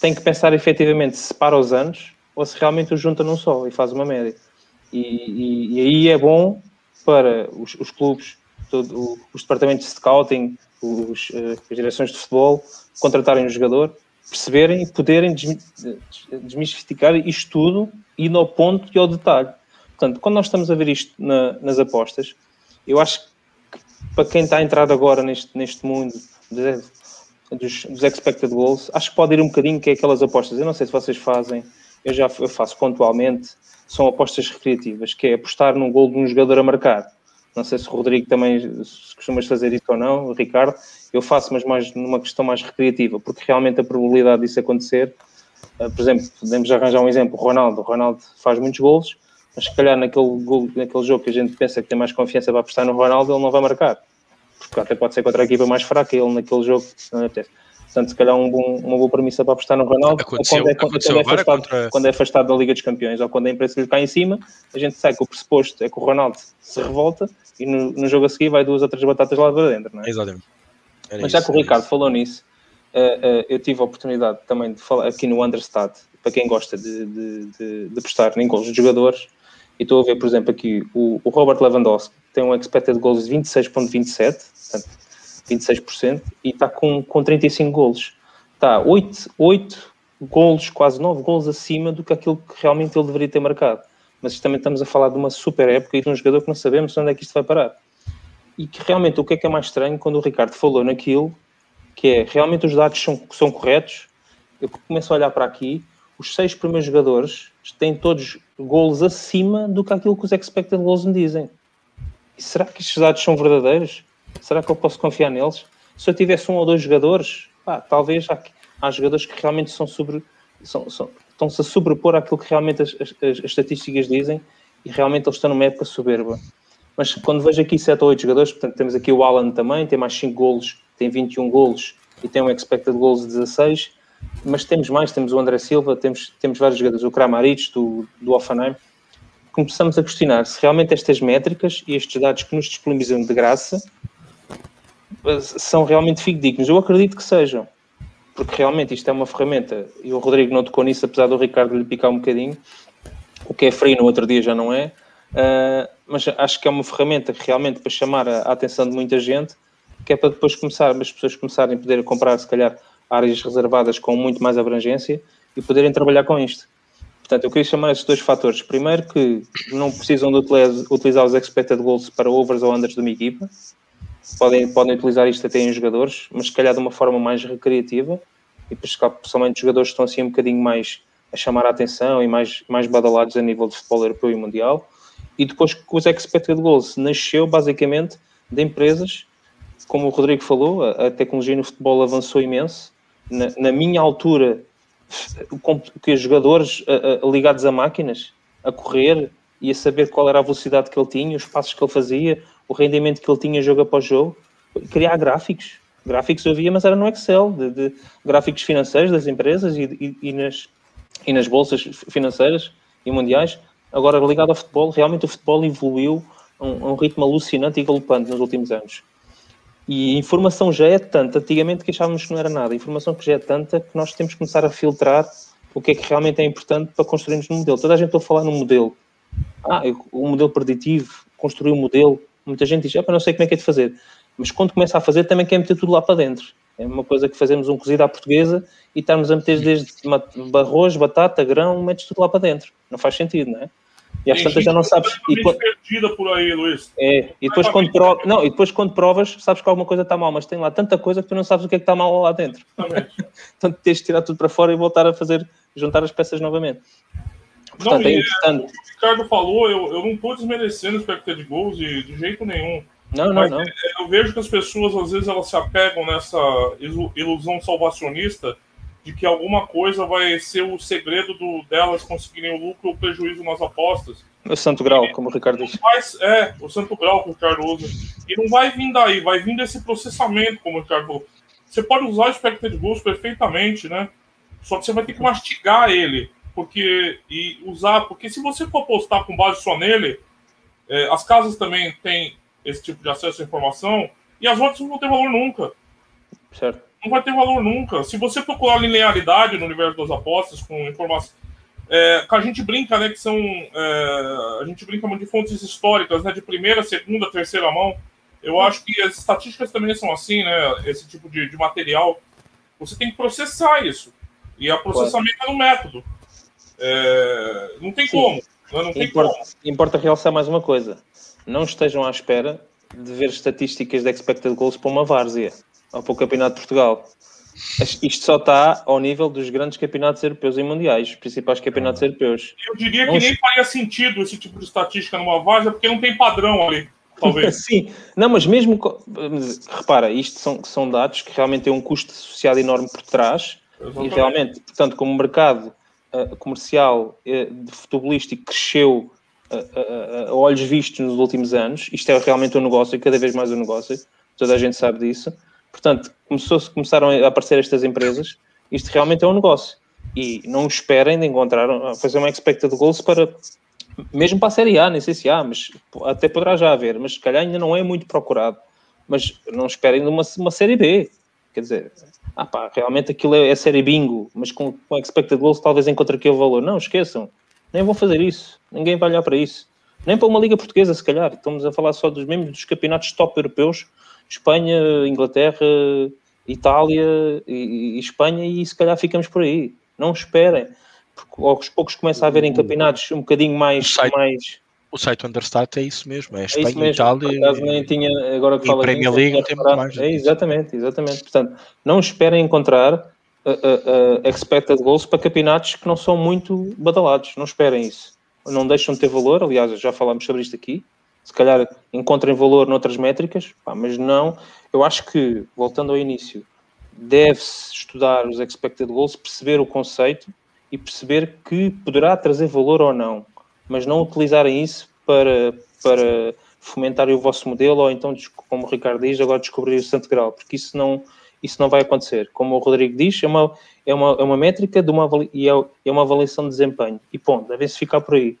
tem que pensar efetivamente se separa os anos ou se realmente os junta num só e faz uma média. E, e, e aí é bom para os, os clubes, todo, os departamentos de scouting, os, eh, as direções de futebol, contratarem o jogador, perceberem e poderem desmistificar isto tudo e no ponto e ao detalhe. Portanto, quando nós estamos a ver isto na, nas apostas, eu acho que para quem está a entrar agora neste, neste mundo dos, dos expected goals, acho que pode ir um bocadinho que é aquelas apostas. Eu não sei se vocês fazem, eu já eu faço pontualmente, são apostas recreativas, que é apostar num gol de um jogador a marcar. Não sei se o Rodrigo também se costumas fazer isso ou não, Ricardo. Eu faço, mas mais numa questão mais recreativa, porque realmente a probabilidade disso acontecer, uh, por exemplo, podemos arranjar um exemplo, o Ronaldo. O Ronaldo faz muitos golos, mas se calhar naquele, naquele jogo que a gente pensa que tem mais confiança para apostar no Ronaldo, ele não vai marcar. Porque até pode ser contra a equipa mais fraca, ele naquele jogo não apetece. Portanto, se calhar um bom, uma boa premissa para apostar no Ronaldo aconteceu, quando, é, quando, é afastado, contra... quando é afastado da Liga dos Campeões ou quando a imprensa lhe cai em cima, a gente sabe que o pressuposto é que o Ronaldo se revolta e no, no jogo a seguir vai duas ou três batatas lá para dentro, não é? Exatamente. Era Mas já que o Ricardo isso. falou nisso, uh, uh, eu tive a oportunidade também de falar aqui no Understat, para quem gosta de, de, de, de apostar em gols de jogadores, e estou a ver, por exemplo, aqui o, o Robert Lewandowski tem um expected goals de 26,27, portanto, 26%, e está com, com 35 golos. Está 8, 8 golos, quase 9 golos acima do que aquilo que realmente ele deveria ter marcado. Mas também estamos a falar de uma super época e de um jogador que não sabemos onde é que isto vai parar. E que realmente o que é que é mais estranho quando o Ricardo falou naquilo, que é realmente os dados são, são corretos, eu começo a olhar para aqui, os seis primeiros jogadores têm todos golos acima do que aquilo que os expected goals me dizem. E será que estes dados são verdadeiros? Será que eu posso confiar neles? Se eu tivesse um ou dois jogadores, pá, talvez há, há, jogadores que realmente são sobre, são, são, estão-se a sobrepor àquilo que realmente as, as, as, estatísticas dizem e realmente eles estão numa época soberba. Mas quando vejo aqui 7 ou 8 jogadores, portanto temos aqui o Alan também, tem mais 5 golos, tem 21 golos e tem um expected goals de 16, mas temos mais, temos o André Silva, temos, temos vários jogadores, o Kramaric do, do Offenheim, começamos a questionar se realmente estas métricas e estes dados que nos disponibilizam de graça eh, são realmente fidedignos. Eu acredito que sejam, porque realmente isto é uma ferramenta, e o Rodrigo não tocou nisso, apesar do Ricardo lhe picar um bocadinho, o que é frio no outro dia já não é, uh, mas acho que é uma ferramenta que realmente para chamar a, a atenção de muita gente, que é para depois começar, as pessoas começarem a poder comprar, se calhar, áreas reservadas com muito mais abrangência e poderem trabalhar com isto. Portanto, eu queria chamar esses dois fatores. Primeiro, que não precisam de utilizar os expected goals para overs ou unders de uma equipa. Podem, podem utilizar isto até em jogadores, mas se calhar de uma forma mais recreativa e para pessoalmente jogadores que estão assim um bocadinho mais a chamar a atenção e mais, mais badalados a nível de futebol europeu e mundial. E depois que os expected goals nasceu basicamente de empresas, como o Rodrigo falou, a, a tecnologia no futebol avançou imenso na, na minha altura, que jogadores a, a, ligados a máquinas, a correr e a saber qual era a velocidade que ele tinha, os passos que ele fazia, o rendimento que ele tinha jogo após jogo, criar gráficos. Gráficos eu via, mas era no Excel, de, de gráficos financeiros das empresas e, e, e, nas, e nas bolsas financeiras e mundiais. Agora, ligado ao futebol, realmente o futebol evoluiu a um, a um ritmo alucinante e galopante nos últimos anos. E informação já é tanta, antigamente que achávamos que não era nada, informação que já é tanta que nós temos que começar a filtrar o que é que realmente é importante para construirmos um modelo. Toda a gente está a falar no modelo. Ah, o modelo preditivo, construir um modelo. Muita gente diz, ah, não sei como é que é de fazer. Mas quando começa a fazer, também quer meter tudo lá para dentro. É uma coisa que fazemos um cozido à portuguesa e estamos a meter desde arroz, batata, grão, metes tudo lá para dentro. Não faz sentido, não é? E às tantas já não sabes. E perdida por aí, Luís. É, e depois, quando provas, não, e depois quando provas, sabes que alguma coisa está mal, mas tem lá tanta coisa que tu não sabes o que é que está mal lá dentro. então tens de tirar tudo para fora e voltar a fazer, juntar as peças novamente. Não, é importante. É, o o Ricardo falou, eu, eu não estou desmerecendo o expectativa de gols de, de jeito nenhum. Não, não, não. Eu vejo que as pessoas, às vezes, elas se apegam nessa ilusão salvacionista de que alguma coisa vai ser o segredo do, delas conseguirem o lucro ou prejuízo nas apostas. O Santo Grau, e, como o Ricardo disse. é, o Santo Grau que o Ricardo usa. E não vai vir daí, vai vir desse processamento, como o Ricardo falou. Você pode usar o expected goals perfeitamente, né? Só que você vai ter que mastigar ele, porque e usar, porque se você for apostar com base só nele, é, as casas também têm esse tipo de acesso à informação e as outras não vão ter valor nunca. Certo. Não vai ter valor nunca. Se você procurar linearidade no universo das apostas com informação. É, que a gente brinca, né? Que são. É, a gente brinca muito de fontes históricas, né? De primeira, segunda, terceira mão. Eu acho que as estatísticas também são assim, né? Esse tipo de, de material. Você tem que processar isso. E a processamento é no método. É, não tem Sim. como. Né? Não tem importa, como. importa realçar mais uma coisa não estejam à espera de ver estatísticas de expected goals para uma várzea ou para o Campeonato de Portugal. Isto só está ao nível dos grandes campeonatos europeus e mundiais, os principais campeonatos europeus. Eu diria que não nem faria sentido esse tipo de estatística numa várzea, porque não tem padrão ali, talvez. Sim, não, mas mesmo. Repara, isto são, são dados que realmente têm um custo associado enorme por trás. Exatamente. E realmente, portanto, como o mercado uh, comercial uh, de futebolístico cresceu a, a, olhos vistos nos últimos anos. Isto é realmente um negócio, cada vez mais um negócio, toda a gente sabe disso. Portanto, começaram a aparecer estas empresas, isto realmente é um negócio. E não esperem de encontrar, fazer uma expected goals para, mesmo para a Série A, nem sei se há, mas até poderá já haver, mas se calhar ainda não é muito procurado. Mas não esperem de uma, uma Série B. Quer dizer, ah pá, realmente aquilo é, é Série Bingo, mas com, com expected goals talvez encontre aquele valor. Não, esqueçam nem vão fazer isso. Ninguém vai olhar para isso. Nem para uma liga portuguesa, se calhar. Estamos a falar só dos mesmos dos campeonatos top europeus. Espanha, Inglaterra, Itália e, e Espanha e se calhar ficamos por aí. Não esperem. Porque aos poucos começa a haver em campeonatos um bocadinho mais... O mais... O site Understat é isso mesmo. É, é Espanha, mesmo. Itália... Caso nem tinha, agora que fala... Premier League tem mais. É, exatamente, exatamente. Portanto, não esperem encontrar uh, uh, expected goals para campeonatos que não são muito badalados. Não esperem isso. Não deixam de ter valor. Aliás, já falámos sobre isto aqui. Se calhar encontrem valor noutras métricas, pá, mas não. Eu acho que, voltando ao início, deve-se estudar os expected goals, perceber o conceito e perceber que poderá trazer valor ou não, mas não utilizarem isso para, para fomentar o vosso modelo ou então, como o Ricardo diz, agora descobrir o santo grau, porque isso não, isso não vai acontecer. Como o Rodrigo diz, é uma, é uma, é uma métrica de uma, e é, é uma avaliação de desempenho. E ponto, devem-se ficar por aí.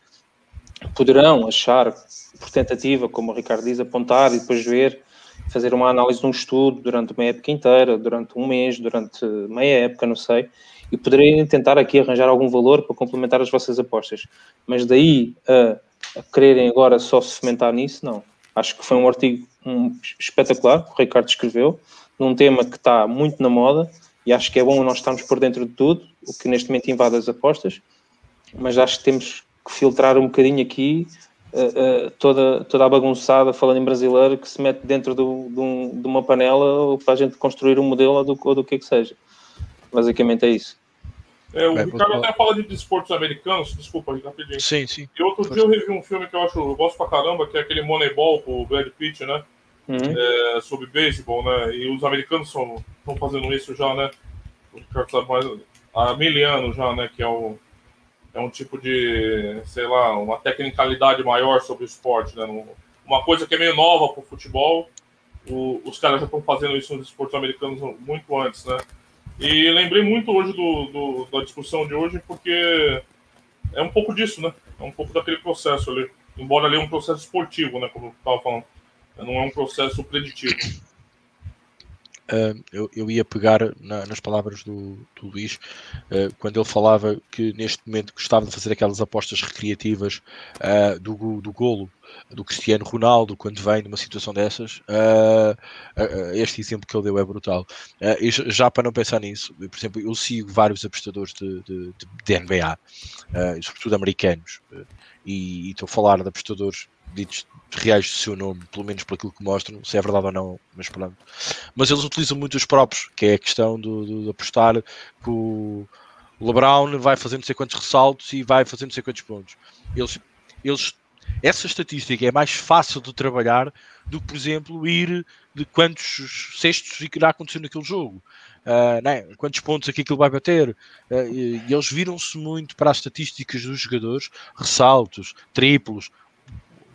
Poderão achar, por tentativa, como o Ricardo diz, apontar e depois ver, fazer uma análise de um estudo durante uma época inteira, durante um mês, durante meia época, não sei, e poderem tentar aqui arranjar algum valor para complementar as vossas apostas. Mas daí a, a quererem agora só se fomentar nisso, não. Acho que foi um artigo um, espetacular que o Ricardo escreveu, num tema que está muito na moda e acho que é bom nós estarmos por dentro de tudo, o que neste momento invade as apostas, mas acho que temos que filtrar um bocadinho aqui uh, uh, toda, toda a bagunçada, falando em brasileiro, que se mete dentro do, de, um, de, uma panela para a gente construir um modelo ou do, ou do que é que seja. Basicamente é isso. É, o Ricardo até fala de esportes americanos, desculpa, rapidinho. Sim, sim. E outro dia eu revi um filme que eu acho, eu gosto pra caramba, que é aquele Moneyball com o Brad Pitt, né? uhum. é, sobre beisebol, né? E os americanos estão fazendo isso já, né? há mil anos já, né? Que é, o, é um tipo de, sei lá, uma tecnicalidade maior sobre o esporte, né? Uma coisa que é meio nova para o futebol, os caras já estão fazendo isso nos esportes americanos muito antes, né? E lembrei muito hoje do, do, da discussão de hoje, porque é um pouco disso, né? É um pouco daquele processo ali. Embora ali é um processo esportivo, né? Como eu estava falando. Não é um processo preditivo. Uh, eu, eu, ia pegar na, nas palavras do, do Luís uh, quando ele falava que neste momento gostava de fazer aquelas apostas recreativas uh, do, do golo do Cristiano Ronaldo quando vem numa situação dessas. este exemplo que ele deu é brutal. já para não pensar nisso, por exemplo, eu sigo vários apostadores de, de, de NBA, sobretudo americanos, e, e estou a falar de apostadores ditos reais do seu nome, pelo menos por aquilo que mostram, se é verdade ou não, mas pronto. Mas eles utilizam muito os próprios, que é a questão do, do, de apostar que o LeBron vai fazendo não sei quantos ressaltos e vai fazendo não sei quantos pontos. Eles, eles, essa estatística é mais fácil de trabalhar do que, por exemplo, ir de quantos cestos irá acontecer naquele jogo. Uh, né? quantos pontos aqui que ele vai bater uh, e, e, eles viram-se muito para as estatísticas dos jogadores ressaltos, triplos,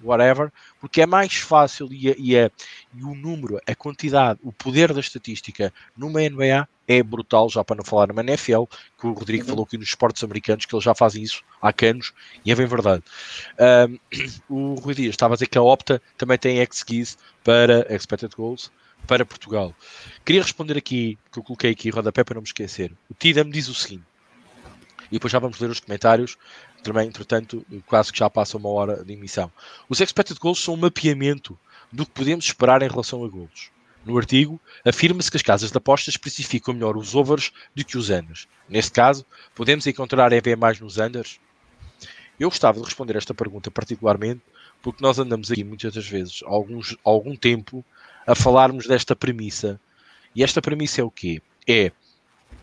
whatever, porque é mais fácil e, é, e, é, e o número, a quantidade, o poder da estatística numa NBA é brutal, já para não falar numa NFL, que o Rodrigo uhum. falou aqui nos esportes americanos, que eles já fazem isso há canos, e é bem verdade. Um, o Rui Dias estava a dizer que a Opta também tem X-Keys para Expected Goals para Portugal. Queria responder aqui, que eu coloquei aqui, rodapé para não me esquecer. O Tida me diz o seguinte, e depois já vamos ler os comentários também, entretanto, quase que já passa uma hora de emissão. Os expected goals são um mapeamento do que podemos esperar em relação a golos. No artigo, afirma-se que as casas de apostas especificam melhor os overs do que os unders. Neste caso, podemos encontrar EV mais nos unders? Eu gostava de responder esta pergunta particularmente porque nós andamos aqui muitas das vezes, alguns, algum tempo, a falarmos desta premissa. E esta premissa é o quê? É,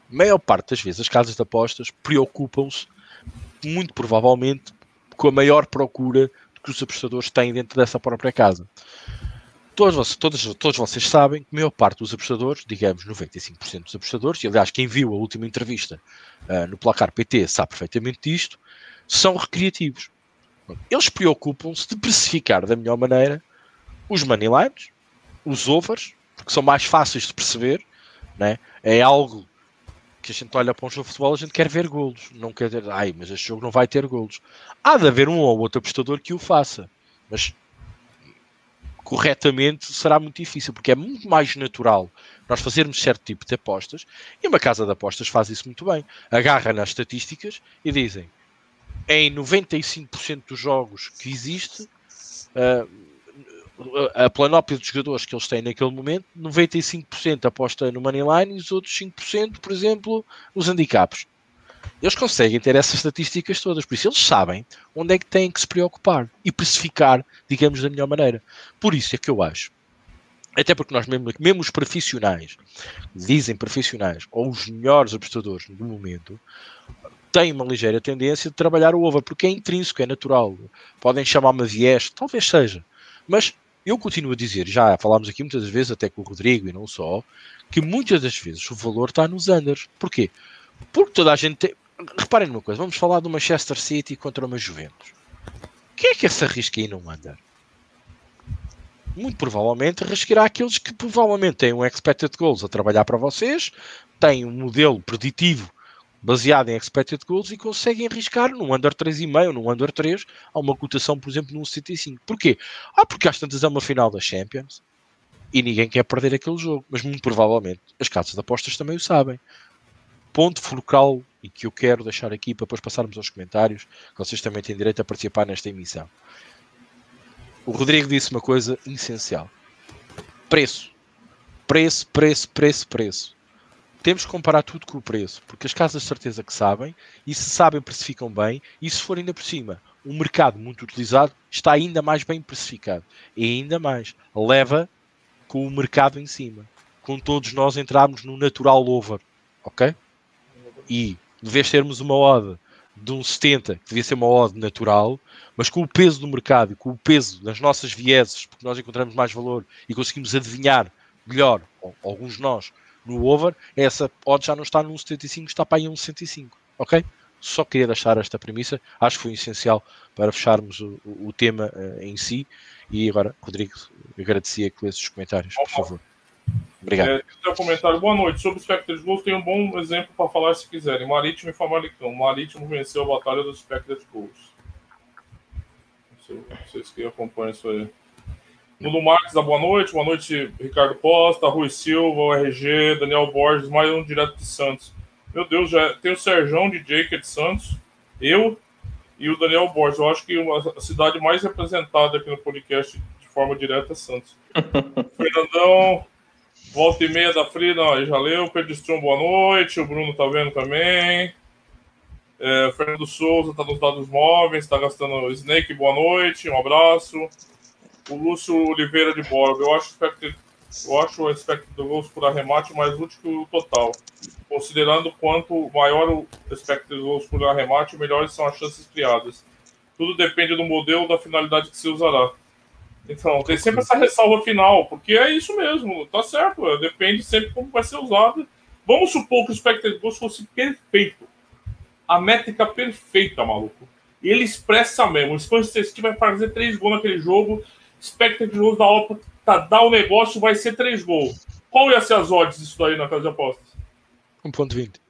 maior parte das vezes, as casas de apostas preocupam-se muito provavelmente com a maior procura que os apostadores têm dentro dessa própria casa. Todos, todos, todos vocês sabem que a maior parte dos apostadores, digamos 95% dos apostadores, e aliás quem viu a última entrevista uh, no Placar PT sabe perfeitamente disto, são recreativos. Eles preocupam-se de precificar da melhor maneira os money lines, os overs, porque são mais fáceis de perceber, né? é algo que a gente olha para um jogo de futebol, a gente quer ver golos. Não quer dizer, ai, mas este jogo não vai ter golos. Há de haver um ou outro apostador que o faça, mas corretamente será muito difícil, porque é muito mais natural nós fazermos certo tipo de apostas, e uma casa de apostas faz isso muito bem. Agarra nas estatísticas e dizem, em 95% dos jogos que existe, uh, a planóplia de jogadores que eles têm naquele momento, 95% aposta no Moneyline e os outros 5%, por exemplo, nos handicaps. Eles conseguem ter essas estatísticas todas, por isso eles sabem onde é que têm que se preocupar e precificar, digamos, da melhor maneira. Por isso é que eu acho, até porque nós mesmo, mesmo os profissionais, dizem profissionais, ou os melhores apostadores do momento, têm uma ligeira tendência de trabalhar o over, porque é intrínseco, é natural. Podem chamar-me viés, talvez seja. Mas eu continuo a dizer, já falámos aqui muitas vezes, até com o Rodrigo e não só, que muitas das vezes o valor está nos unders. Porquê? Porque toda a gente tem... Reparem numa coisa, vamos falar do Manchester City contra uma Juventus. Quem é que se arrisca aí num under? Muito provavelmente arriscará aqueles que provavelmente têm um expected goals a trabalhar para vocês, têm um modelo preditivo baseado em expected goals e conseguem arriscar num under 3,5, num under 3, a uma cotação, por exemplo, num 75. Porquê? Ah, porque às tantas é uma final da Champions e ninguém quer perder aquele jogo, mas muito provavelmente as casas de apostas também o sabem. Ponto focal e que eu quero deixar aqui para depois passarmos aos comentários, que vocês também têm direito a participar nesta emissão. O Rodrigo disse uma coisa essencial: preço. Preço, preço, preço, preço temos que comparar tudo com o preço, porque as casas de certeza que sabem, e se sabem, precificam bem, e se for ainda por cima um mercado muito utilizado, está ainda mais bem precificado. E ainda mais, leva com o mercado em cima. Com todos nós entrarmos no natural over, ok? E de vez termos uma odd de um 70, que devia ser uma odd natural, mas com o peso do mercado com o peso das nossas vieses, porque nós encontramos mais valor e conseguimos adivinhar melhor, alguns de nós, no over, essa odd já não está num 75, está para aí um 65, ok? Só queria deixar esta premissa, acho que foi essencial para fecharmos o, o tema uh, em si. E agora, Rodrigo, agradecia que lesse os comentários, por favor. Obrigado. É, comentário. Boa noite. Sobre os Spectres Goals, tem um bom exemplo para falar se quiserem. Marítimo e Famalicão. Marítimo venceu a batalha dos Spectres Goals. Não sei, vocês que acompanham isso aí. Nuno Marques, boa noite. Boa noite, Ricardo Costa, Rui Silva, RG, Daniel Borges, mais um direto de Santos. Meu Deus, já tem o Serjão DJ, que é de Santos, eu e o Daniel Borges. Eu acho que a cidade mais representada aqui no podcast de forma direta é Santos. Fernandão, volta e meia da Frida, já leu. Pedro Strom, boa noite. O Bruno tá vendo também. É, Fernando Souza tá nos dados móveis, tá gastando Snake, boa noite, um abraço. O Lúcio Oliveira de Borba, eu acho, eu acho o expected goals por arremate mais útil que o total. Considerando quanto maior o expected goals por arremate, melhores são as chances criadas. Tudo depende do modelo da finalidade que se usará. Então, tem sempre essa ressalva final, porque é isso mesmo, tá certo, é, depende sempre como vai ser usado. Vamos supor que o expected goals fosse perfeito a métrica perfeita, maluco. E ele expressa mesmo. O Spurs vai fazer três gols naquele jogo. Expected goals da hora tá, dar o negócio vai ser três gols. Qual ia ser as odds disso daí na casa de apostas? 1.20.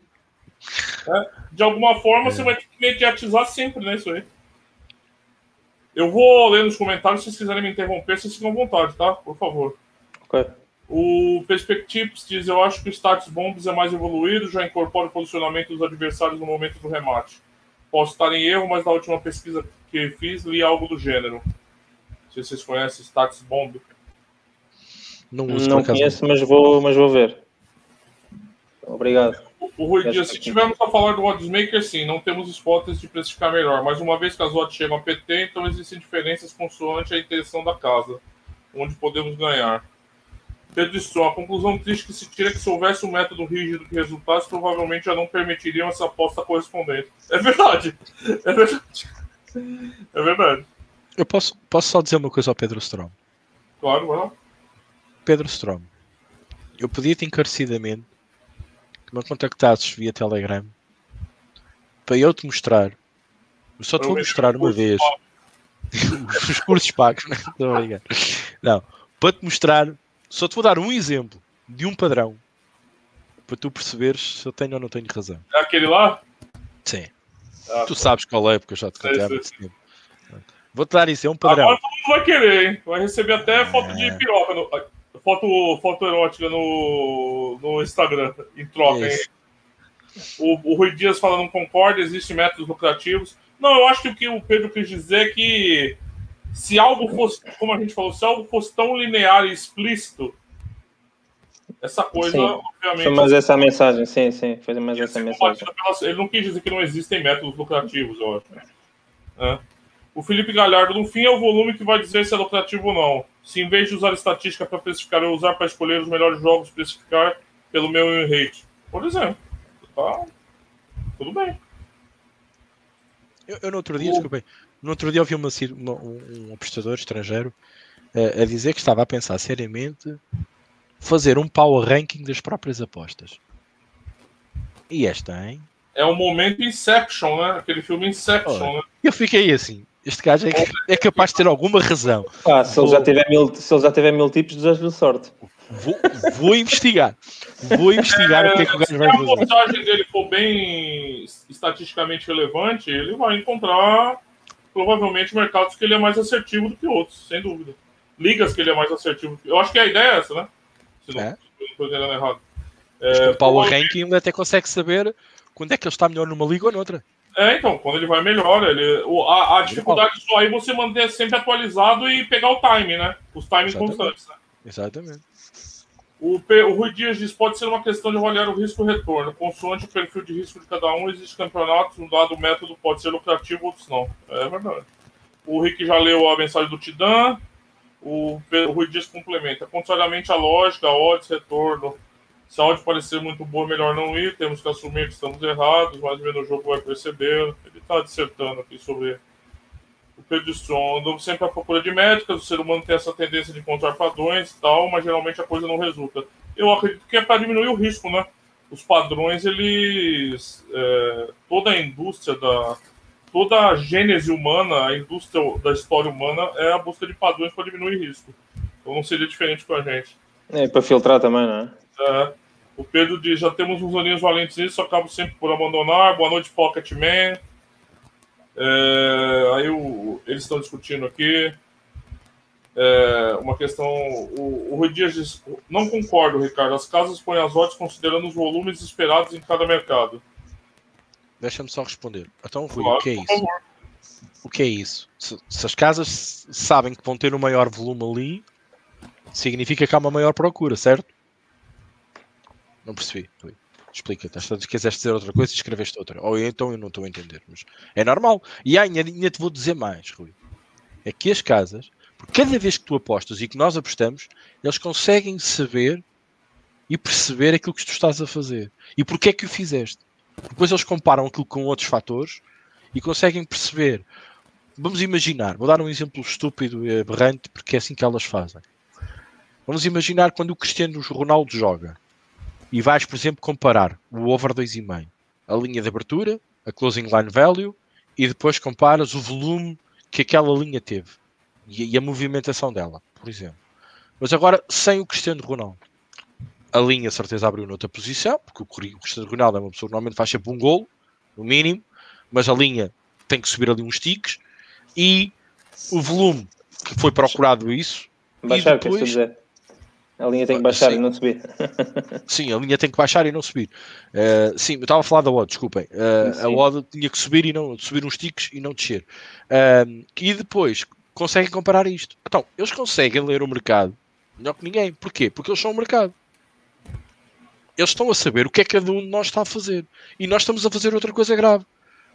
É, de alguma forma é. você vai ter que mediatizar sempre, né? Isso aí. Eu vou ler nos comentários se vocês quiserem me interromper, vocês ficam à vontade, tá? Por favor. Ok. O Perspectives diz: Eu acho que o status bombs é mais evoluído, já incorpora o posicionamento dos adversários no momento do remate. Posso estar em erro, mas na última pesquisa que fiz li algo do gênero. Não sei se vocês conhecem status bomb. Não, uso, não conheço, mas vou, mas vou ver. Obrigado. O Rui Dias, se tivermos a falar do Oddsmaker, sim, não temos spotters de precificar melhor, mas uma vez que as odds chegam a PT, então existem diferenças consoante a intenção da casa, onde podemos ganhar. Pedro Strom, a conclusão triste que se tira é que se houvesse um método rígido de resultados, provavelmente já não permitiriam essa aposta correspondente. É verdade. É verdade. É verdade. Eu posso, posso só dizer uma coisa ao Pedro Strom? Claro, vai Pedro Strom, eu pedia-te encarecidamente que me contactasses via Telegram para eu te mostrar. Eu só te vou mostrar uma vez. Os cursos pagos, não, não, não, para te mostrar só te vou dar um exemplo de um padrão para tu perceberes se eu tenho ou não tenho razão. É aquele lá? Sim. Ah, tu sabes qual é, porque eu já te contei há muito tempo. Vou-te dar isso, é um padrão. Agora todo mundo vai querer, hein? Vai receber até foto é... de piroca, no... foto, foto erótica no, no Instagram, em troca, hein? O, o Rui Dias fala não concorda, existem métodos lucrativos. Não, eu acho que o que o Pedro quis dizer é que se algo fosse, como a gente falou, se algo fosse tão linear e explícito, essa coisa, sim. obviamente. Foi mais essa mensagem, sim, sim. Foi mais essa mensagem. ele não quis dizer que não existem métodos lucrativos, eu acho. É. O Felipe Galhardo, no fim, é o volume que vai dizer se é lucrativo ou não. Se em vez de usar estatística para especificar, eu usar para escolher os melhores jogos, especificar pelo meu rate. Por exemplo. Tá. Tudo bem. Eu, eu no outro dia, o... desculpem, no outro dia ouvi uma, uma, um, apostador estrangeiro uh, a dizer que estava a pensar seriamente fazer um power ranking das próprias apostas. E esta, hein? É o momento Inception, né? Aquele filme Inception, né? Eu fiquei assim. Este gajo é, é capaz de ter alguma razão. Ah, se, ele já tiver mil, se ele já tiver mil tipos, desejo-lhe sorte. Vou, vou, investigar. Vou investigar é, o que é que o gajo vai fazer. Se a postagem dele for bem estatisticamente relevante, ele vai encontrar provavelmente mercados que ele é mais assertivo do que outros, sem dúvida. Ligas que ele é mais assertivo. Eu acho que a ideia é essa, né? Se não, é. errado. É, o Power Ranking até consegue saber quando é que ele está melhor numa liga ou noutra. É, então, quando ele vai melhor, ele, a, a dificuldade só aí você manter sempre atualizado e pegar o time, né? Os times constantes, né? Exatamente. O, o Rui Dias diz pode ser uma questão de avaliar o risco-retorno. Consoante o perfil de risco de cada um, existe campeonatos, um dado método pode ser lucrativo, outros não. É verdade. O Rick já leu a mensagem do Tidan. O, o Rui Dias complementa. Contrariamente à lógica, odds, retorno. Se a odds parecer muito boa, melhor não ir. Temos que assumir que estamos errados, mas vendo o jogo vai perceber. Ele está dissertando aqui sobre o Pedro Strong andam sempre à procura de métricas, o ser humano tem essa tendência de encontrar padrões e tal, mas geralmente a coisa não resulta. Eu acredito que é para diminuir o risco, né? Os padrões, eles. É, toda a indústria da. Toda a gênese humana, a indústria da história humana é a busca de padrões para diminuir risco. Então não seria diferente com a gente. É, para filtrar também, né? É. O Pedro diz: já temos uns aninhos valentes nisso, acabo sempre por abandonar. Boa noite, Pocket Man. É, aí o, eles estão discutindo aqui. É, uma questão. O, o Rui Dias diz: Não concordo, Ricardo. As casas põem as odds considerando os volumes esperados em cada mercado. Deixa-me só responder. Então, Rui, o que é isso? O que é isso? Se, se, as casas sabem que vão ter um maior volume ali, significa que há uma maior procura, certo? Não percebi, Rui. Explica-te. Se quiseste dizer outra coisa, escreveste outra. Ou então eu não estou a entender. Mas é normal. E ainda, ainda te vou dizer mais, Rui. É que as casas, cada vez que tu apostas e que nós apostamos, eles conseguem saber e perceber aquilo que tu estás a fazer. E porquê é que o fizeste. Depois eles comparam aquilo com outros fatores e conseguem perceber. Vamos imaginar, vou dar um exemplo estúpido e aberrante, porque é assim que elas fazem. Vamos imaginar quando o Cristiano Ronaldo joga e vais, por exemplo, comparar o over 2,5, a linha de abertura, a closing line value, e depois comparas o volume que aquela linha teve e, a movimentação dela, por exemplo. Mas agora, sem o Cristiano Ronaldo, a linha certeza abriu noutra posição, porque o Cristiano Ronaldo é uma pessoa que normalmente faz sempre um golo, no mínimo, mas a linha tem que subir ali uns tiques e o volume que foi procurado isso. Baixar, depois, a linha tem que baixar sim. e não subir. sim, a linha tem que baixar e não subir. Uh, sim, eu estava a falar da odd, desculpem. Uh, a odd tinha que subir e não subir uns ticos e não descer. Uh, e depois conseguem comparar isto. Então, eles conseguem ler o mercado melhor que ninguém. Porquê? Porque eles são o mercado. Eles estão a saber o que é que cada um de nós está a fazer. E nós estamos a fazer outra coisa grave.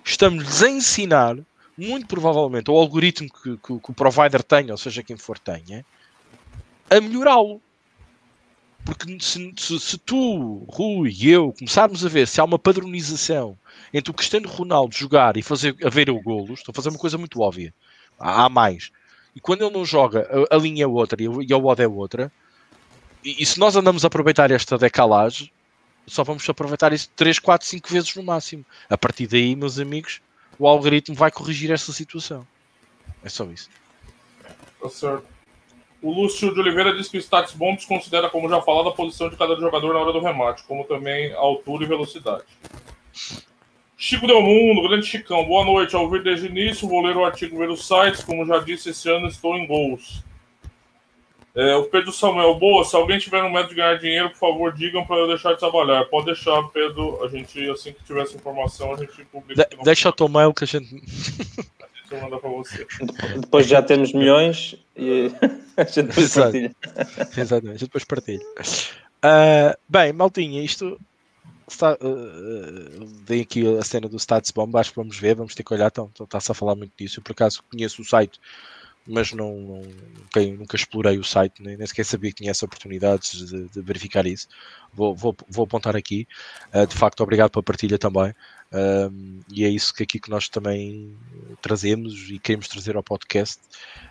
Estamos a ensinar, muito provavelmente, o algoritmo que, que, que o provider tenha, ou seja, quem for tenha, a melhorá-lo. Porque se, se, se, tu, Rui e eu começarmos a ver se há uma padronização entre o Cristiano Ronaldo jogar e fazer a ver o golos, estou a fazer uma coisa muito óbvia. Há, há mais. E quando ele não joga, a, a linha é outra e a, e a odd é outra. E, se nós andamos a aproveitar esta decalagem, só vamos aproveitar isso 3, 4, 5 vezes no máximo. A partir daí, meus amigos, o algoritmo vai corrigir essa situação. É só isso. Tá certo. O Lúcio de Oliveira diz que o status bombs considera, como já falado, a posição de cada jogador na hora do remate, como também altura e velocidade. Chico Del Mundo, grande Chicão, boa noite. Ao ouvir desde o início, vou ler o artigo ver os sites. Como já disse, esse ano estou em gols. É, o Pedro Samuel, boa. Se alguém tiver um método de ganhar dinheiro, por favor, digam para eu deixar de trabalhar. Pode deixar, Pedro. A gente, assim que tiver essa informação, a gente publica. De deixa o teu mail que a gente. a gente manda para você. Depois já temos milhões e a gente depois Exato. partilha. Exatamente, a gente depois partilha. Uh, bem, Maltinha, isto está, uh, uh, aqui a cena do Stats Bomb, acho que vamos ver, vamos ter que olhar, então está-se a falar muito disso. Eu por acaso conheço o site, mas não, não nunca, nunca, explorei o site, nem, nem, sequer sabia que tinha essa oportunidade de, de verificar isso. Vou, vou, vou apontar aqui. Uh, de facto, obrigado pela partilha também. Um, e é isso que aqui que nós também trazemos e queremos trazer ao podcast.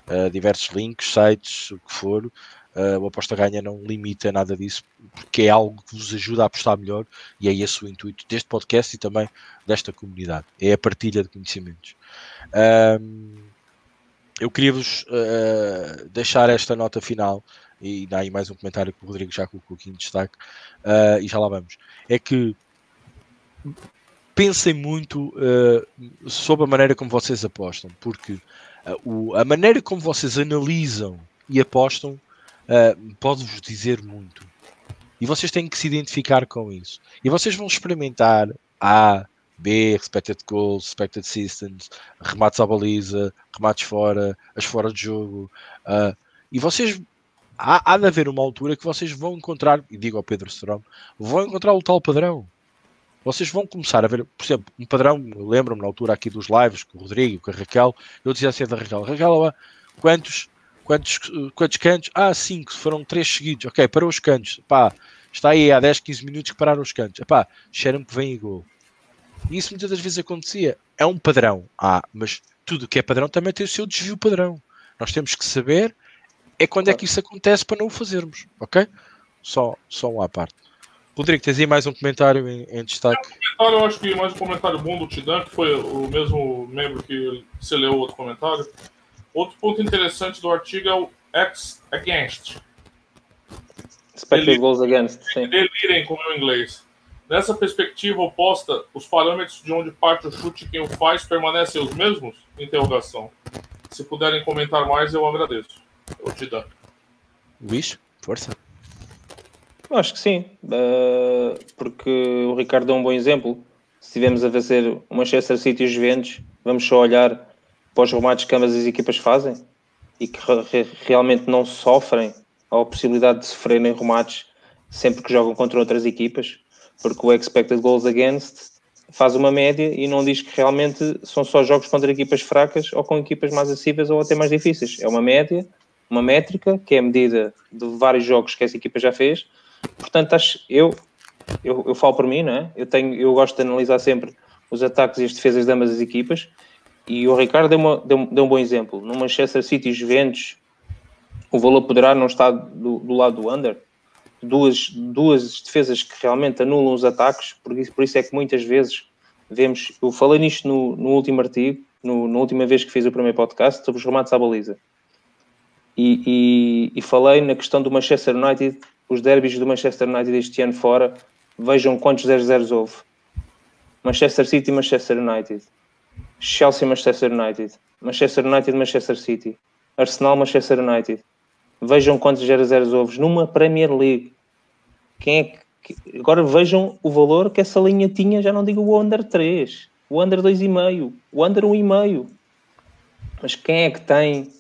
Uh, diversos links, sites, o que for. Uh, o Aposta Ganha não limita nada disso, porque é algo que vos ajuda a apostar melhor e é esse o intuito deste podcast e também desta comunidade. É a partilha de conhecimentos. Um, eu queria-vos uh, deixar esta nota final e dá aí mais um comentário que o Rodrigo já colocou aqui em destaque uh, e já lá vamos. É que pensem muito uh, sobre a maneira como vocês apostam, porque o, a maneira como vocês analisam e apostam pode-vos dizer muito. E vocês têm que se identificar com isso. E vocês vão experimentar A, B, expected goals, expected systems, remates à baliza, remates fora, as fora de jogo. Uh, e vocês há, há de haver uma altura que vocês vão encontrar, e digo ao Pedro Strom, vão encontrar o tal padrão. Vocês vão começar a ver, por exemplo, um padrão, lembro-me na altura aqui dos lives com o Rodrigo, com a Raquel, eu dizia assim da Raquel, Raquel, quantos, quantos, quantos cantos? Ah, cinco, foram três seguidos, ok, parou os cantos, pá, está aí há 10, 15 minutos que pararam os cantos, pá, cheira-me que vem e gol. E isso muitas das vezes acontecia. É um padrão. Ah, mas tudo que é padrão também tem o seu desvio padrão. Nós temos que saber é quando é que isso acontece para não o fazermos, ok? Só, só um à parte. Rodrigo, tens aí mais um comentário em, em destaque? É um eu acho que mais um comentário bom do Tidan, que foi o mesmo membro que você leu o outro comentário. Outro ponto interessante do artigo é o X against. Expected goals against, sim. Delirem com o meu inglês. Nessa perspectiva oposta, os parâmetros de onde parte o chute e quem o faz permanecem os mesmos? Interrogação. Se puderem comentar mais, eu agradeço. Ou te dá? Luís, força. Eu acho que sim, uh, porque o Ricardo deu um bom exemplo. Se estivermos a fazer o Manchester City e os Juventus, vamos só olhar para os remates que ambas as equipas fazem e que re realmente não sofrem a possibilidade de sofrerem remates sempre que jogam contra outras equipas, porque o expected goals against faz uma média e não diz que realmente são só jogos contra equipas fracas ou com equipas mais acessíveis ou até mais difíceis. É uma média, uma métrica que é medida de vários jogos que essa equipa já fez Portanto, acho, eu, eu, eu falo por mim, não é? Eu, tenho, eu gosto de analisar sempre os ataques e as defesas de ambas as equipas. E o Ricardo deu, uma, deu, deu um bom exemplo. No Manchester City Juventus, o valor poderá não estar do, do lado do under. Duas, duas defesas que realmente anulam os ataques, por isso, por isso é que muitas vezes vemos. Eu falei nisto no, no último artigo, no, na última vez que fiz o primeiro podcast, sobre os remates à baliza. E, e, e falei na questão do Manchester United os derbys do Manchester United este ano fora, vejam quantos 0-0 houve. Manchester City Manchester United. Chelsea Manchester United. Manchester United Manchester City. Arsenal Manchester United. Vejam quantos 0-0 houve numa Premier League. Quem é que... Agora vejam o valor que essa linha tinha, já não digo o under 3, o under 2,5, o under 1,5. Mas quem é que tem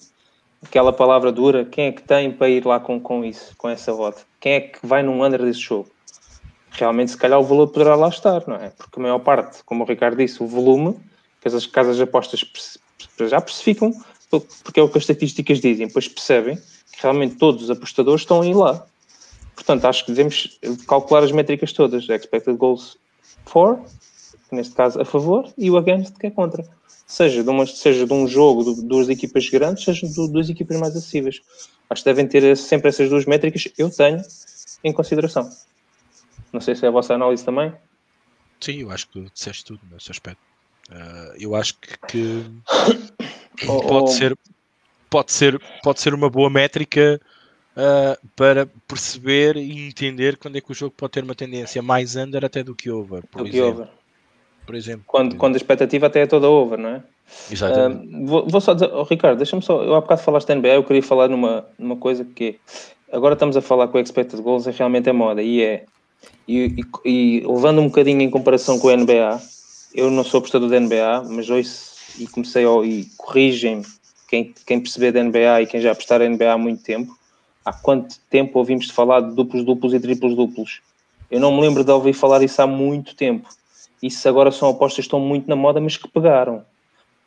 aquela palavra dura, quem é que tem para ir lá com, com isso, com essa rota? Quem é que vai num under desse jogo? Realmente, se calhar, o valor poderá lá estar, não é? Porque a maior parte, como o Ricardo disse, o volume, que as casas de apostas já precificam, porque é o que as estatísticas dizem, pois percebem realmente todos os apostadores estão aí lá. Portanto, acho que devemos calcular as métricas todas. Expected goals for, neste caso a favor, e o against, que é contra seja de, uma, seja de um jogo de duas equipas grandes, seja de duas equipas mais acessíveis. Acho que devem ter sempre essas duas métricas, eu tenho em consideração. Não sei se é a vossa análise também. Sim, eu acho que disseste tudo nesse aspecto. Uh, eu acho que, que oh, pode, oh. Ser, pode, ser, pode ser uma boa métrica uh, para perceber e entender quando é que o jogo pode ter uma tendência mais under até do que over. Por do exemplo. que over por exemplo. Quando, quando a expectativa até é toda over, não é? Exatamente. Uh, vou, vou, só dizer, oh, Ricardo, deixa-me só, eu há bocado falaste da NBA, eu queria falar numa, numa coisa que é, agora estamos a falar com o expected goals, é realmente é moda, e é, e, e, e, levando um bocadinho em comparação com a NBA, eu não sou apostador da NBA, mas ouço e comecei, a, e corrigem-me quem, quem perceber da NBA e quem já apostar na NBA há muito tempo, há quanto tempo ouvimos falar de duplos duplos e triplos duplos? Eu não me lembro de ouvir falar isso há muito tempo isso agora são apostas que estão muito na moda, mas que pegaram.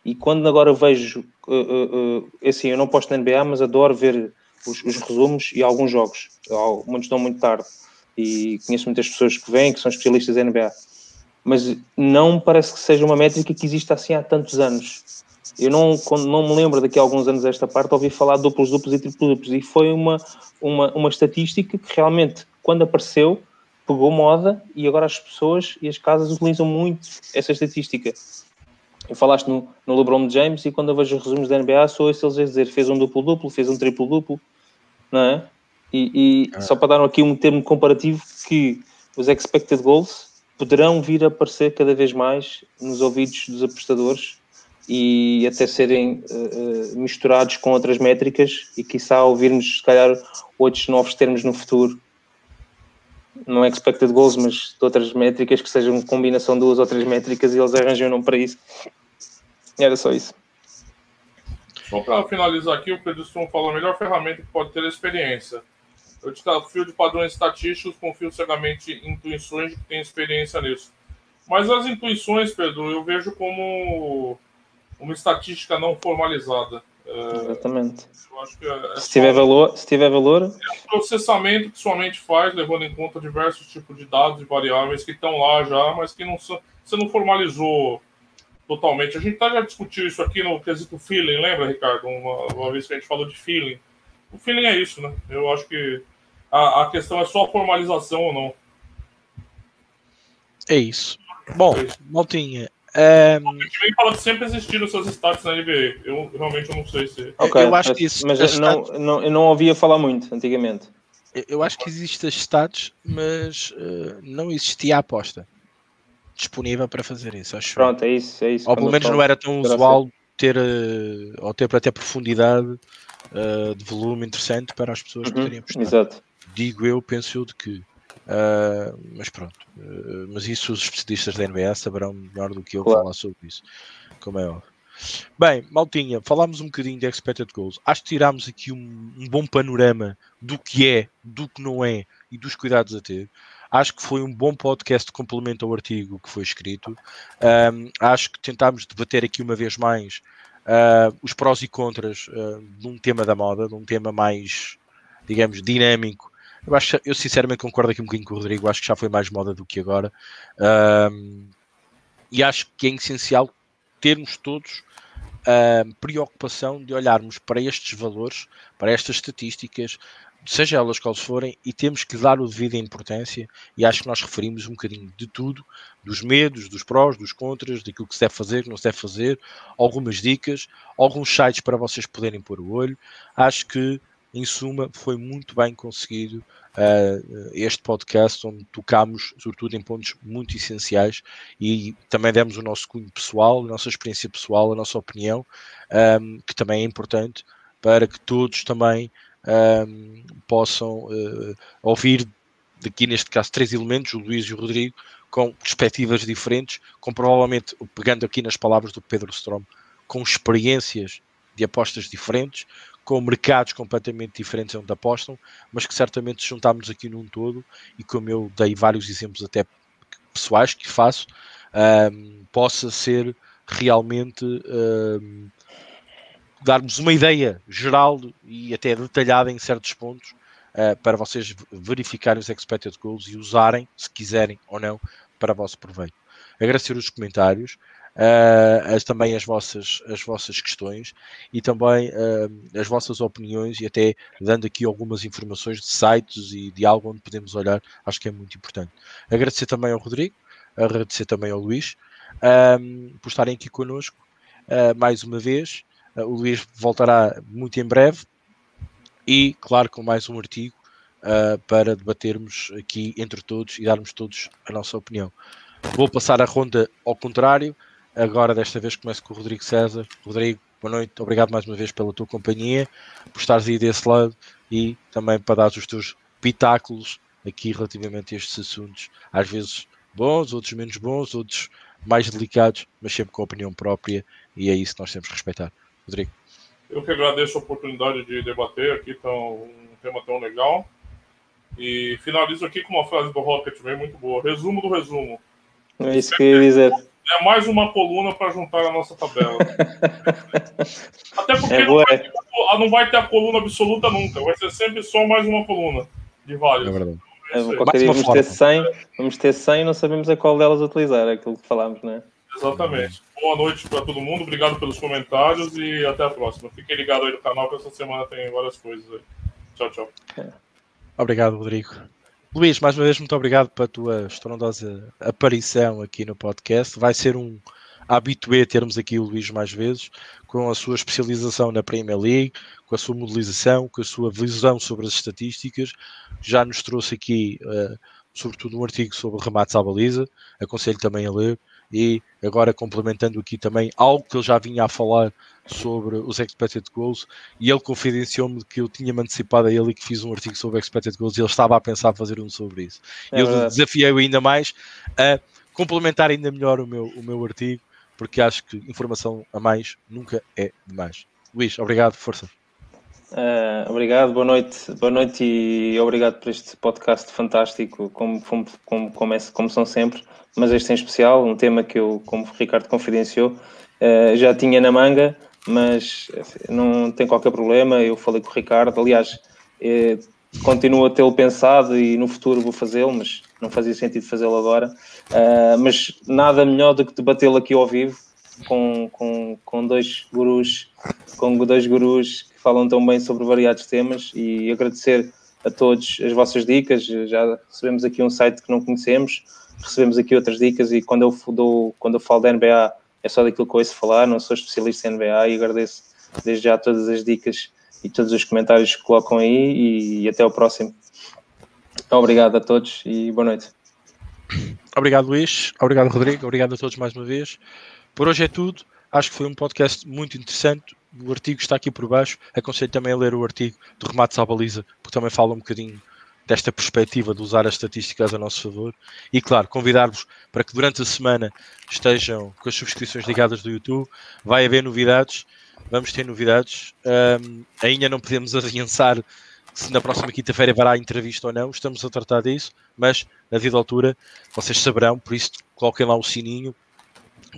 E quando agora vejo, uh, uh, uh, assim, eu não posto na NBA, mas adoro ver os, os resumos e alguns jogos. Muitos estão muito tarde. E conheço muitas pessoas que vêm, que são especialistas em NBA. Mas não parece que seja uma métrica que existe assim há tantos anos. Eu não, não me lembro daqui a alguns anos desta parte, ouvi falar de duplos, duplos e triplos duplos. E foi uma, uma, uma estatística que realmente, quando apareceu, pegou moda e agora as pessoas e as casas utilizam muito essa estatística. Eu falaste no, no LeBron James e quando eu vejo os resumos da NBA sou esse eles a dizer fez um duplo-duplo, fez um triplo-duplo, não é? E, e ah. só para dar aqui um termo comparativo que os expected goals poderão vir a aparecer cada vez mais nos ouvidos dos apostadores e até serem uh, misturados com outras métricas e quiçá ouvirmos se calhar outros novos termos no futuro não é expected goals, mas de outras métricas que sejam combinação de duas ou três métricas e eles arranjam um para isso. Era só isso. Só para finalizar aqui, o Pedro Strom falou a melhor ferramenta que pode ter a experiência. Eu desafio de padrões estatísticos, confio cegamente em intuições de que tem experiência nisso. Mas as intuições, Pedro, eu vejo como uma estatística não formalizada. Exatamente. É, é se, tiver valor, se tiver valor. É um processamento que sua mente faz, levando em conta diversos tipos de dados e variáveis que estão lá já, mas que não, você não formalizou totalmente. A gente tá, já discutiu isso aqui no quesito feeling, lembra, Ricardo? Uma, uma vez que a gente falou de feeling. O feeling é isso, né? Eu acho que a, a questão é só a formalização ou não. É isso. Bom, é Maltinha, é... O fala que sempre existiram seus stats na NBA. Eu realmente não sei se. Okay, eu acho mas, que isso. Mas eu não, não, eu não ouvia falar muito antigamente. Eu acho que existem as stats, mas uh, não existia a aposta disponível para fazer isso. Acho. Pronto, é isso. É isso ou pelo menos não era tão usual ter, uh, ou ter para ter profundidade uh, de volume interessante para as pessoas Uhum, poderem apostar. Exato. Digo eu, penso eu de que. Uh, mas pronto, uh, mas isso os especialistas da NBA saberão melhor do que eu Claro. falar sobre isso, como é óbvio. Bem, Maltinha, falámos um bocadinho de expected goals. Acho que tirámos aqui um, um bom panorama do que é, do que não é e dos cuidados a ter. Acho que foi um bom podcast de complemento ao artigo que foi escrito. Um, acho que tentámos debater aqui uma vez mais uh, os prós e contras uh, de um tema da moda, de um tema mais, digamos, dinâmico. Eu, acho, eu sinceramente concordo aqui um bocadinho com o Rodrigo, acho que já foi mais moda do que agora. Um, e acho que é essencial termos todos a preocupação de olharmos para estes valores, para estas estatísticas, seja elas quais forem, e temos que dar o devido importância. E acho que nós referimos um bocadinho de tudo, dos medos, dos prós, dos contras, daquilo que se deve fazer, que não se deve fazer, algumas dicas, alguns sites para vocês poderem pôr o olho. Acho que, em suma, foi muito bem conseguido uh, este podcast, onde tocámos, sobretudo, em pontos muito essenciais e também demos o nosso cunho pessoal, a nossa experiência pessoal, a nossa opinião, um, que também é importante para que todos também um, possam uh, ouvir daqui neste caso três elementos, o Luís e o Rodrigo, com perspectivas diferentes, com provavelmente, pegando aqui nas palavras do Pedro Strom, com experiências de apostas diferentes, com mercados completamente diferentes onde apostam, mas que certamente juntámos aqui num todo e como eu dei vários exemplos até pessoais que faço, um, possa ser realmente um, darmos uma ideia geral e até detalhada em certos pontos uh, para vocês verificarem os expected goals e usarem, se quiserem ou não, para vosso proveito. Agradecer os comentários, uh, as, também as vossas, as vossas questões e também uh, as vossas opiniões e até dando aqui algumas informações de sites e de algo onde podemos olhar, acho que é muito importante. Agradecer também ao Rodrigo, agradecer também ao Luís um, por estarem aqui connosco uh, mais uma vez. O Luís voltará muito em breve e, claro, com mais um artigo uh, para debatermos aqui entre todos e darmos todos a nossa opinião. Vou passar a ronda ao contrário. Agora, desta vez, começo com o Rodrigo César. Rodrigo, boa noite. Obrigado mais uma vez pela tua companhia, por estares aí desse lado e também para dar os teus pitáculos aqui relativamente a estes assuntos. Às vezes bons, outros menos bons, outros mais delicados, mas sempre com opinião própria e é isso que nós temos que respeitar. Rodrigo. Eu que agradeço a oportunidade de debater aqui tão, um tema tão legal. E finalizo aqui com uma frase do Rocketman muito boa. Resumo do resumo. É isso que eu ia dizer. É mais uma coluna para juntar a nossa tabela. Até porque É não, vai é. ter, a- não vai ter a coluna absoluta nunca. Vai ser sempre só mais uma coluna de vários. É verdade. É uma vamos ter forma. 100, vamos ter 100 e não sabemos a qual delas utilizar, é aquilo que falámos, não é? Exatamente. Boa noite para todo mundo. Obrigado pelos comentários e até a próxima. Fiquem ligados aí no canal que essa semana tem várias coisas aí. Tchau, tchau. Obrigado, Rodrigo. Luís, mais uma vez, muito obrigado pela tua estrondosa aparição aqui no podcast. Vai ser um habitué termos aqui o Luís mais vezes, com a sua especialização na Premier League, com a sua modelização, com a sua visão sobre as estatísticas. Já nos trouxe aqui, eh, sobretudo, um artigo sobre remates à baliza. Aconselho também a ler. E agora complementando aqui também algo que ele já vinha a falar sobre os expected goals e ele confidenciou-me que eu tinha-me antecipado a ele e que fiz um artigo sobre expected goals e ele estava a pensar fazer um sobre isso. É eu desafiei-o ainda mais a complementar ainda melhor o meu, o meu artigo porque acho que informação a mais nunca é demais. Luís, obrigado, força. Ah, obrigado, boa noite, boa noite e obrigado por este podcast fantástico, como, como, como, é- como são sempre, mas este em especial, um tema que eu, como o Ricardo confidenciou, ah, já tinha na manga, mas não tem qualquer problema, eu falei com o Ricardo, aliás, eh, continuo a tê-lo pensado e no futuro vou fazê-lo, mas não fazia sentido fazê-lo agora, Ah, mas nada melhor do que debatê-lo aqui ao vivo, com, com, com dois gurus, com dois gurus que falam tão bem sobre variados temas e agradecer a todos as vossas dicas. Já recebemos aqui um site que não conhecemos, recebemos aqui outras dicas e quando eu, dou, quando eu falo da NBA é só daquilo que eu ouço falar, não sou especialista em NBA e agradeço desde já todas as dicas e todos os comentários que colocam aí e até ao próximo. Então, obrigado a todos e boa noite. Obrigado, Luís. Obrigado, Rodrigo. Obrigado a todos mais uma vez. Por hoje é tudo. Acho que foi um podcast muito interessante, o artigo está aqui por baixo. Aconselho também a ler o artigo do Remates à Baliza, porque também fala um bocadinho desta perspectiva de usar as estatísticas a nosso favor. E claro, convidar-vos para que durante a semana estejam com as subscrições ligadas do YouTube. Vai haver novidades, vamos ter novidades. Um, ainda não podemos adiançar se na próxima quinta-feira haverá entrevista ou não, estamos a tratar disso, mas na devida altura vocês saberão, por isso coloquem lá o sininho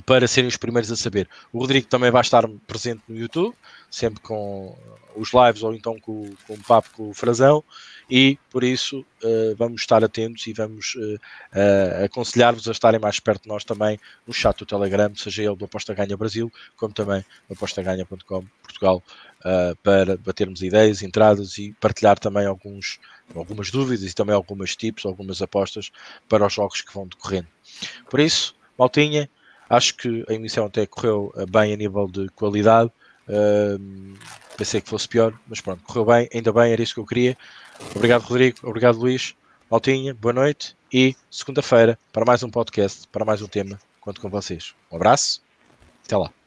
para serem os primeiros a saber. O Rodrigo também vai estar presente no YouTube, sempre com os lives ou então com, com o papo com o Frazão, e por isso uh, vamos estar atentos e vamos uh, uh, aconselhar-vos a estarem mais perto de nós também no chat do Telegram, seja ele do Aposta Ganha Brasil, como também apostaganha.com Portugal, para batermos ideias, entradas e partilhar também alguns, algumas dúvidas e também algumas tips, algumas apostas para os jogos que vão decorrendo. Por isso, Maltinha, acho que a emissão até correu bem a nível de qualidade. Uh, pensei que fosse pior, mas pronto, correu bem, ainda bem, era isso que eu queria. Obrigado, Rodrigo. Obrigado, Luís. Maltinha, boa noite e segunda-feira para mais um podcast, para mais um tema. Conto com vocês. Um abraço. Até lá.